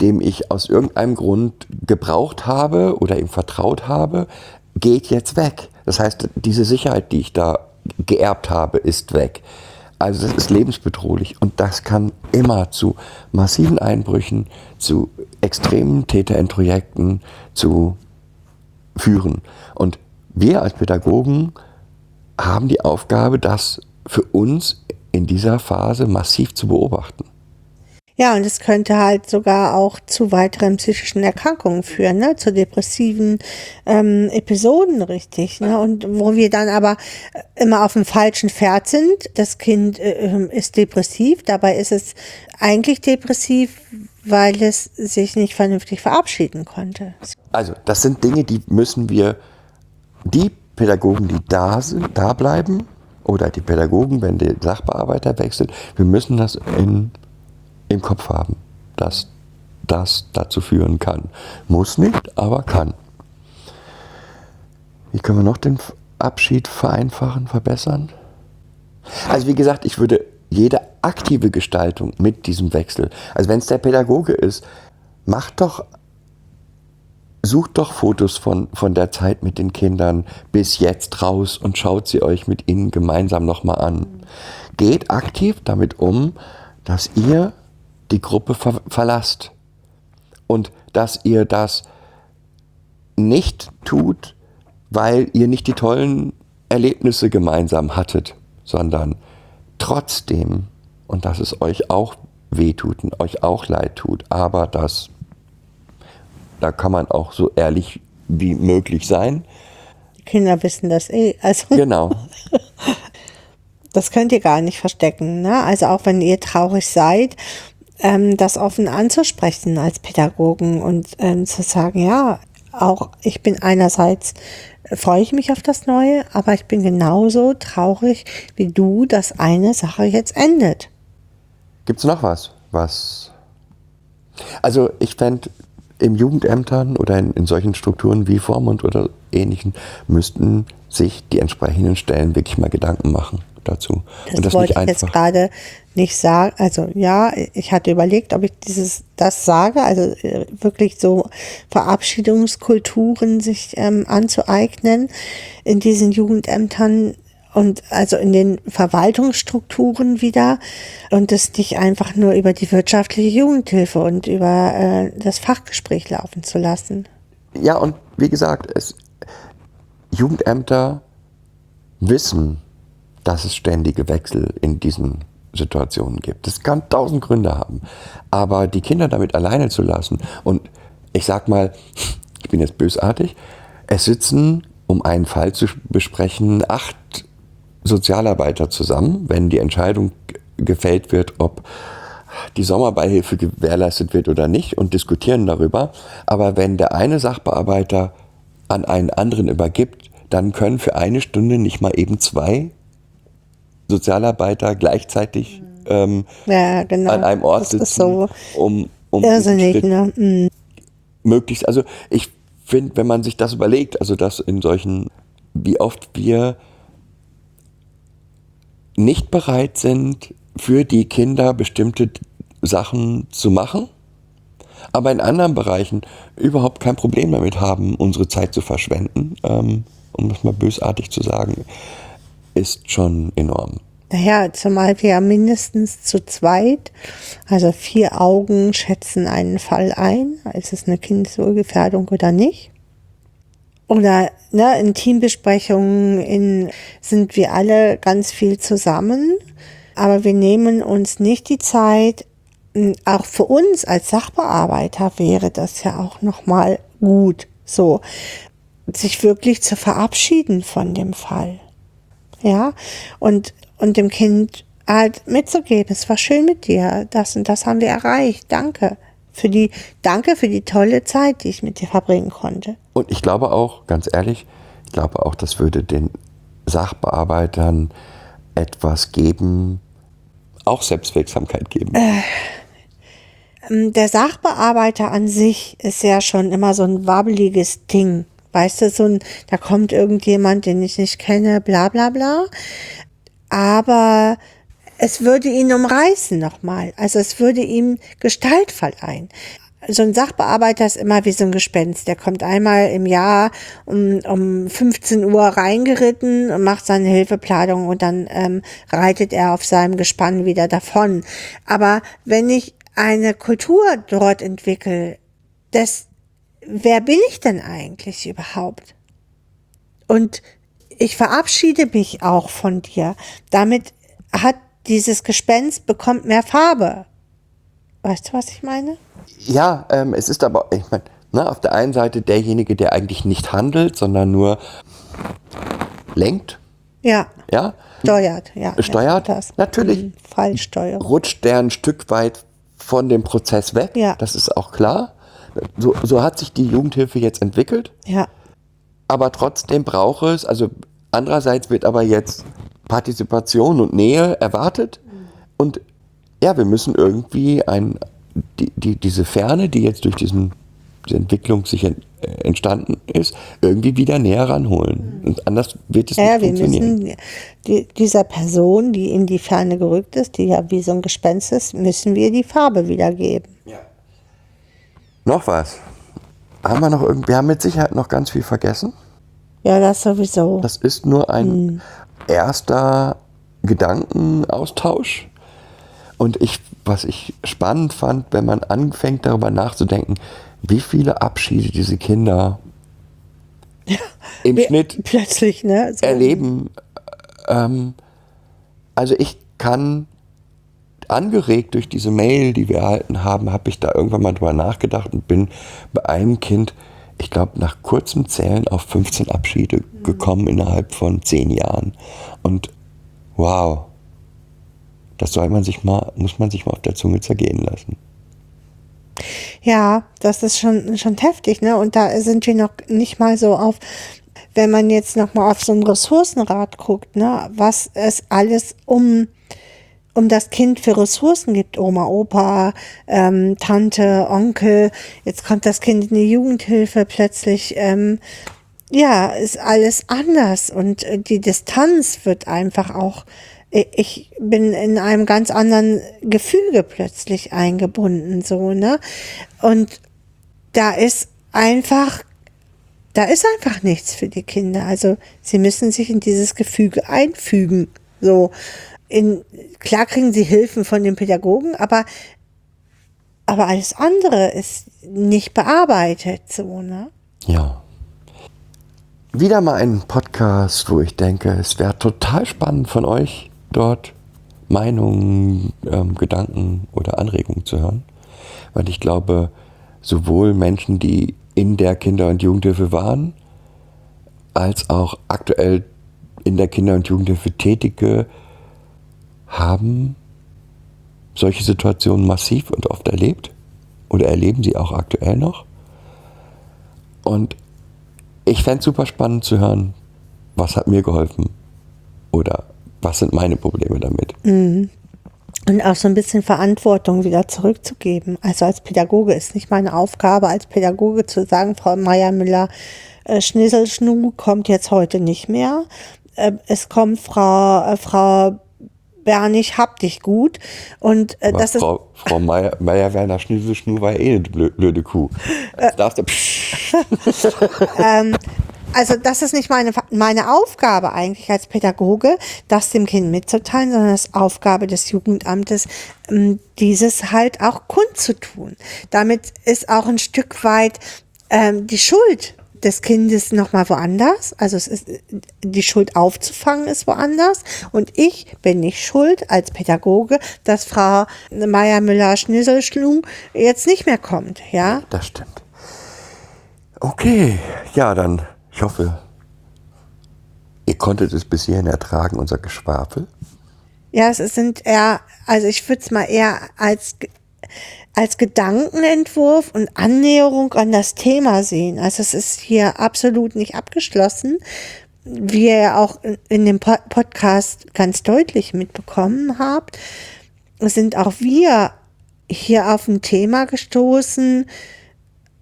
dem ich aus irgendeinem Grund gebraucht habe oder ihm vertraut habe, geht jetzt weg. Das heißt, diese Sicherheit, die ich da geerbt habe, ist weg. Also das ist lebensbedrohlich und das kann immer zu massiven Einbrüchen, zu extremen Täterintrojekten, zu führen. Und wir als Pädagogen haben die Aufgabe, das für uns in dieser Phase massiv zu beobachten. Ja, und es könnte halt sogar auch zu weiteren psychischen Erkrankungen führen, ne? zu depressiven ähm, Episoden, richtig. Ne? Und wo wir dann aber immer auf dem falschen Pferd sind. Das Kind äh, ist depressiv, dabei ist es eigentlich depressiv, weil es sich nicht vernünftig verabschieden konnte. Also das sind Dinge, die müssen wir, die Pädagogen, die da sind, da bleiben, oder die Pädagogen, wenn der Sachbearbeiter wechselt, wir müssen das in, im Kopf haben, dass das dazu führen kann. Muss nicht, aber kann. Wie können wir noch den Abschied vereinfachen, verbessern? Also wie gesagt, ich würde jede aktive Gestaltung mit diesem Wechsel, also wenn es der Pädagoge ist, macht doch Sucht doch Fotos von, von der Zeit mit den Kindern bis jetzt raus und schaut sie euch mit ihnen gemeinsam nochmal an. Geht aktiv damit um, dass ihr die Gruppe ver verlasst und dass ihr das nicht tut, weil ihr nicht die tollen Erlebnisse gemeinsam hattet, sondern trotzdem, und dass es euch auch wehtut und euch auch leid tut, aber dass da kann man auch so ehrlich wie möglich sein. Kinder wissen das eh. Also Genau. das könnt ihr gar nicht verstecken. Ne? Also auch wenn ihr traurig seid, ähm, das offen anzusprechen als Pädagogen und ähm, zu sagen, ja, auch ich bin einerseits äh, freue ich mich auf das Neue, aber ich bin genauso traurig wie du, dass eine Sache jetzt endet. Gibt es noch was? Was? Also ich fände, im Jugendämtern oder in, in solchen Strukturen wie Vormund oder ähnlichen müssten sich die entsprechenden Stellen wirklich mal Gedanken machen dazu. Das, wollte ich jetzt gerade nicht sagen. Also ja, ich hatte überlegt, ob ich dieses das sage, also äh, wirklich so Verabschiedungskulturen sich ähm, anzueignen in diesen Jugendämtern und also in den Verwaltungsstrukturen wieder und das nicht einfach nur über die wirtschaftliche Jugendhilfe und über äh, das Fachgespräch laufen zu lassen. Ja, und wie gesagt, es, Jugendämter wissen, dass es ständige Wechsel in diesen Situationen gibt. Das kann tausend Gründe haben. Aber die Kinder damit alleine zu lassen und ich sag mal, ich bin jetzt bösartig, es sitzen, um einen Fall zu besprechen, acht Sozialarbeiter zusammen, wenn die Entscheidung gefällt wird, ob die Sommerbeihilfe gewährleistet wird oder nicht und diskutieren darüber. Aber wenn der eine Sachbearbeiter an einen anderen übergibt, dann können für eine Stunde nicht mal eben zwei Sozialarbeiter gleichzeitig ähm, Ja, genau. an einem Ort sitzen, ist so um, um irrsinnig, ne? Mm. möglichst, also ich finde, wenn man sich das überlegt, also dass in solchen, wie oft wir nicht bereit sind, für die Kinder bestimmte Sachen zu machen, aber in anderen Bereichen überhaupt kein Problem damit haben, unsere Zeit zu verschwenden, ähm, um das mal bösartig zu sagen, ist schon enorm. Naja, zumal wir ja mindestens zu zweit, also vier Augen schätzen einen Fall ein. Ist es eine Kindeswohlgefährdung oder nicht? Oder ne, in Teambesprechungen in, sind wir alle ganz viel zusammen, aber wir nehmen uns nicht die Zeit, auch für uns als Sachbearbeiter wäre das ja auch nochmal gut, so, sich wirklich zu verabschieden von dem Fall. Ja, und, und dem Kind halt mitzugeben, es war schön mit dir, das und das haben wir erreicht, danke. Für die, danke für die tolle Zeit, die ich mit dir verbringen konnte. Und ich glaube auch, ganz ehrlich, ich glaube auch, das würde den Sachbearbeitern etwas geben, auch Selbstwirksamkeit geben. Ähm, Der Sachbearbeiter an sich ist ja schon immer so ein wabbeliges Ding. Weißt du, so ein, da kommt irgendjemand, den ich nicht kenne, bla bla bla. Aber es würde ihn umreißen nochmal. Also es würde ihm Gestalt verleihen. So ein Sachbearbeiter ist immer wie so ein Gespenst. Der kommt einmal im Jahr um, um 15 Uhr reingeritten und macht seine Hilfeplanung und dann ähm, reitet er auf seinem Gespann wieder davon. Aber wenn ich eine Kultur dort entwickle, das, wer bin ich denn eigentlich überhaupt? Und ich verabschiede mich auch von dir. Damit hat dieses Gespenst bekommt mehr Farbe. Weißt du, was ich meine? Ja, ähm, es ist aber, ich meine, ne, auf der einen Seite derjenige, der eigentlich nicht handelt, sondern nur lenkt, Ja, ja, steuert, ja. Steuert? ja, das. Natürlich. Mhm, Fallsteuerung. rutscht der ein Stück weit von dem Prozess weg. Ja. Das ist auch klar. So, so hat sich die Jugendhilfe jetzt entwickelt. Ja, Aber trotzdem braucht es, also andererseits wird aber jetzt Partizipation und Nähe erwartet. Und ja, wir müssen irgendwie ein, die, die, diese Ferne, die jetzt durch diesen, diese Entwicklung sich ent, äh, entstanden ist, irgendwie wieder näher ranholen. Und anders wird es ja, nicht wir funktionieren. müssen die, dieser Person, die in die Ferne gerückt ist, die ja wie so ein Gespenst ist, müssen wir die Farbe wiedergeben. Noch was? Haben wir noch irgendwie, wir haben mit Sicherheit noch ganz viel vergessen. Ja, das sowieso. Das ist nur ein erster Gedankenaustausch. Und ich, was ich spannend fand, wenn man anfängt darüber nachzudenken, wie viele Abschiede diese Kinder im Wir- Schnitt Plötzlich, ne? So. erleben. Ähm, also ich kann angeregt durch diese Mail, die wir erhalten haben, habe ich da irgendwann mal drüber nachgedacht und bin bei einem Kind, ich glaube, nach kurzem Zählen auf 15 Abschiede gekommen innerhalb von 10 Jahren. Und wow, das soll man sich mal, muss man sich mal auf der Zunge zergehen lassen. Ja, das ist schon, schon heftig, ne? Und da sind wir noch nicht mal so auf, wenn man jetzt noch mal auf so ein Ressourcenrad guckt, ne? Was es alles um, um das Kind für Ressourcen gibt. Oma, Opa, ähm, Tante, Onkel. Jetzt kommt das Kind in die Jugendhilfe plötzlich. Ähm, ja, ist alles anders und äh, die Distanz wird einfach auch, i- ich bin in einem ganz anderen Gefüge plötzlich eingebunden, so, ne? Und da ist einfach, da ist einfach nichts für die Kinder. Also sie müssen sich in dieses Gefüge einfügen, so. In, klar kriegen sie Hilfen von den Pädagogen, aber, aber alles andere ist nicht bearbeitet, so, ne? Ja. Wieder mal ein Podcast, wo ich denke, es wäre total spannend von euch dort Meinungen, ähm, Gedanken oder Anregungen zu hören. Weil ich glaube, sowohl Menschen, die in der Kinder- und Jugendhilfe waren, als auch aktuell in der Kinder- und Jugendhilfe Tätige haben solche Situationen massiv und oft erlebt oder erleben sie auch aktuell noch. Und ich fände es super spannend zu hören, was hat mir geholfen oder was sind meine Probleme damit. Und auch so ein bisschen Verantwortung wieder zurückzugeben. Also als Pädagoge ist nicht meine Aufgabe, als Pädagoge zu sagen, Frau Meier-Müller, äh, Schnisselschnu kommt jetzt heute nicht mehr. Äh, es kommt Frau, äh, Frau Bernig, hab dich gut. Und äh, das ist Frau, Frau Meier, Meier Werner Schnüsselschnur war eh eine blö- blöde Kuh. Äh. Darfst du. also das ist nicht meine, meine Aufgabe eigentlich als Pädagoge, das dem Kind mitzuteilen, sondern das ist Aufgabe des Jugendamtes, ähm, dieses halt auch kundzutun. Damit ist auch ein Stück weit ähm, die Schuld des Kindes nochmal woanders. Also es ist, die Schuld aufzufangen ist woanders. Und ich bin nicht schuld als Pädagoge, dass Frau Meier Müller-Schnüsselschlung jetzt nicht mehr kommt. Ja, Das stimmt. Okay, ja, dann, ich hoffe, ihr konntet es bis hierhin ertragen, unser Geschwafel. Ja, es sind eher, also ich würde es mal eher als, als Gedankenentwurf und Annäherung an das Thema sehen. Also es ist hier absolut nicht abgeschlossen, wie ihr ja auch in, dem Po- Podcast ganz deutlich mitbekommen habt. Sind auch wir hier auf ein Thema gestoßen,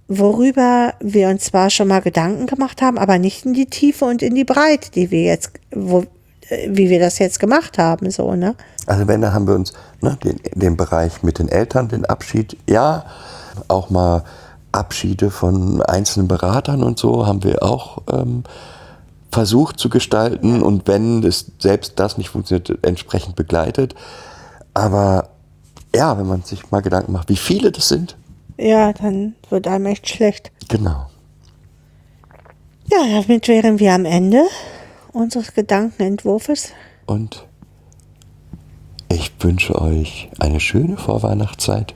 worüber wir uns zwar schon mal Gedanken gemacht haben, aber nicht in die Tiefe und in die Breite, die wir jetzt, wo, äh, wie wir das jetzt gemacht haben, so, ne? Also wenn, da haben wir uns ne, den, den Bereich mit den Eltern, den Abschied, ja, auch mal Abschiede von einzelnen Beratern und so haben wir auch ähm, versucht zu gestalten und wenn das, selbst das nicht funktioniert, entsprechend begleitet. Aber ja, wenn man sich mal Gedanken macht, wie viele das sind, Ja, dann wird einem echt schlecht. genau. Ja, damit wären wir am Ende unseres Gedankenentwurfes. Und wünsche euch eine schöne Vorweihnachtszeit.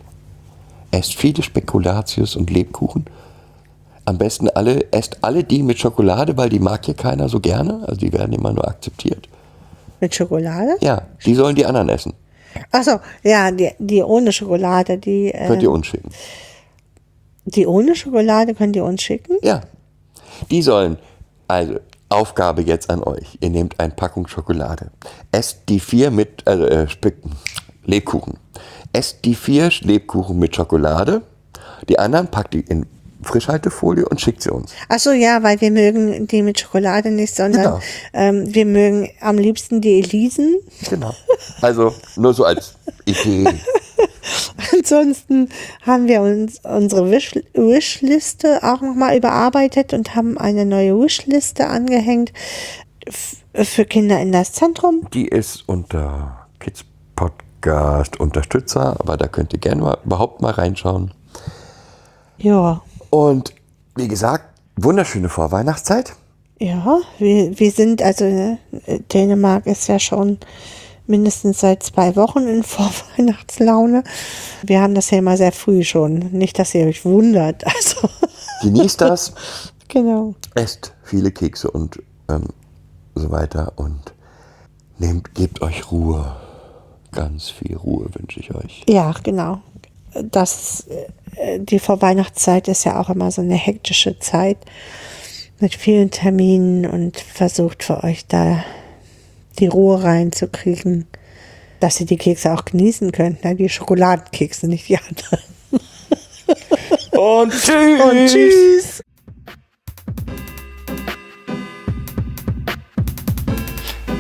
Esst viele Spekulatius und Lebkuchen. Am besten alle, esst alle die mit Schokolade, weil die mag hier keiner so gerne. Also die werden immer nur akzeptiert. Mit Schokolade? Ja, die sollen die anderen essen. Achso, ja, die, die ohne Schokolade, die, Könnt äh, ihr uns schicken. die ohne Schokolade könnt ihr uns schicken. Ja. Die sollen, also Aufgabe jetzt an euch. Ihr nehmt eine Packung Schokolade. Esst die vier mit, also, äh, Lebkuchen. Esst die vier Lebkuchen mit Schokolade. Die anderen packt die in Frischhaltefolie und schickt sie uns. Achso, ja, weil wir mögen die mit Schokolade nicht, sondern Genau. ähm, wir mögen am liebsten die Elisen. Genau. Also nur so als Idee. Ansonsten haben wir uns unsere Wish Wishliste auch nochmal überarbeitet und haben eine neue Wishliste angehängt für Kinder in das Zentrum. Die ist unter Kids Podcast Unterstützer, aber da könnt ihr gerne mal überhaupt mal reinschauen. Ja, Und wie gesagt, wunderschöne Vorweihnachtszeit. ja, wir, wir sind, also äh, Dänemark ist ja schon mindestens seit zwei Wochen in Vorweihnachtslaune. Wir haben das ja immer sehr früh schon. Nicht, dass ihr euch wundert. Also, Genießt das. genau. esst viele Kekse und ähm, so weiter und nehmt, gebt euch Ruhe. Ganz viel Ruhe wünsche ich euch. Ja, genau. Das, äh, die Vorweihnachtszeit ist ja auch immer so eine hektische Zeit mit vielen Terminen und versucht für euch da die Ruhe reinzukriegen, dass ihr die Kekse auch genießen könnt. Ne? Die Schokoladenkekse, nicht die anderen. Und tschüss. Und tschüss.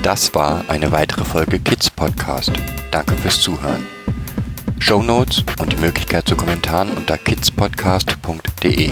Das war eine weitere Folge Kids Podcast. Danke fürs Zuhören. Show Notes und die Möglichkeit zu Kommentaren unter kidspodcast.de.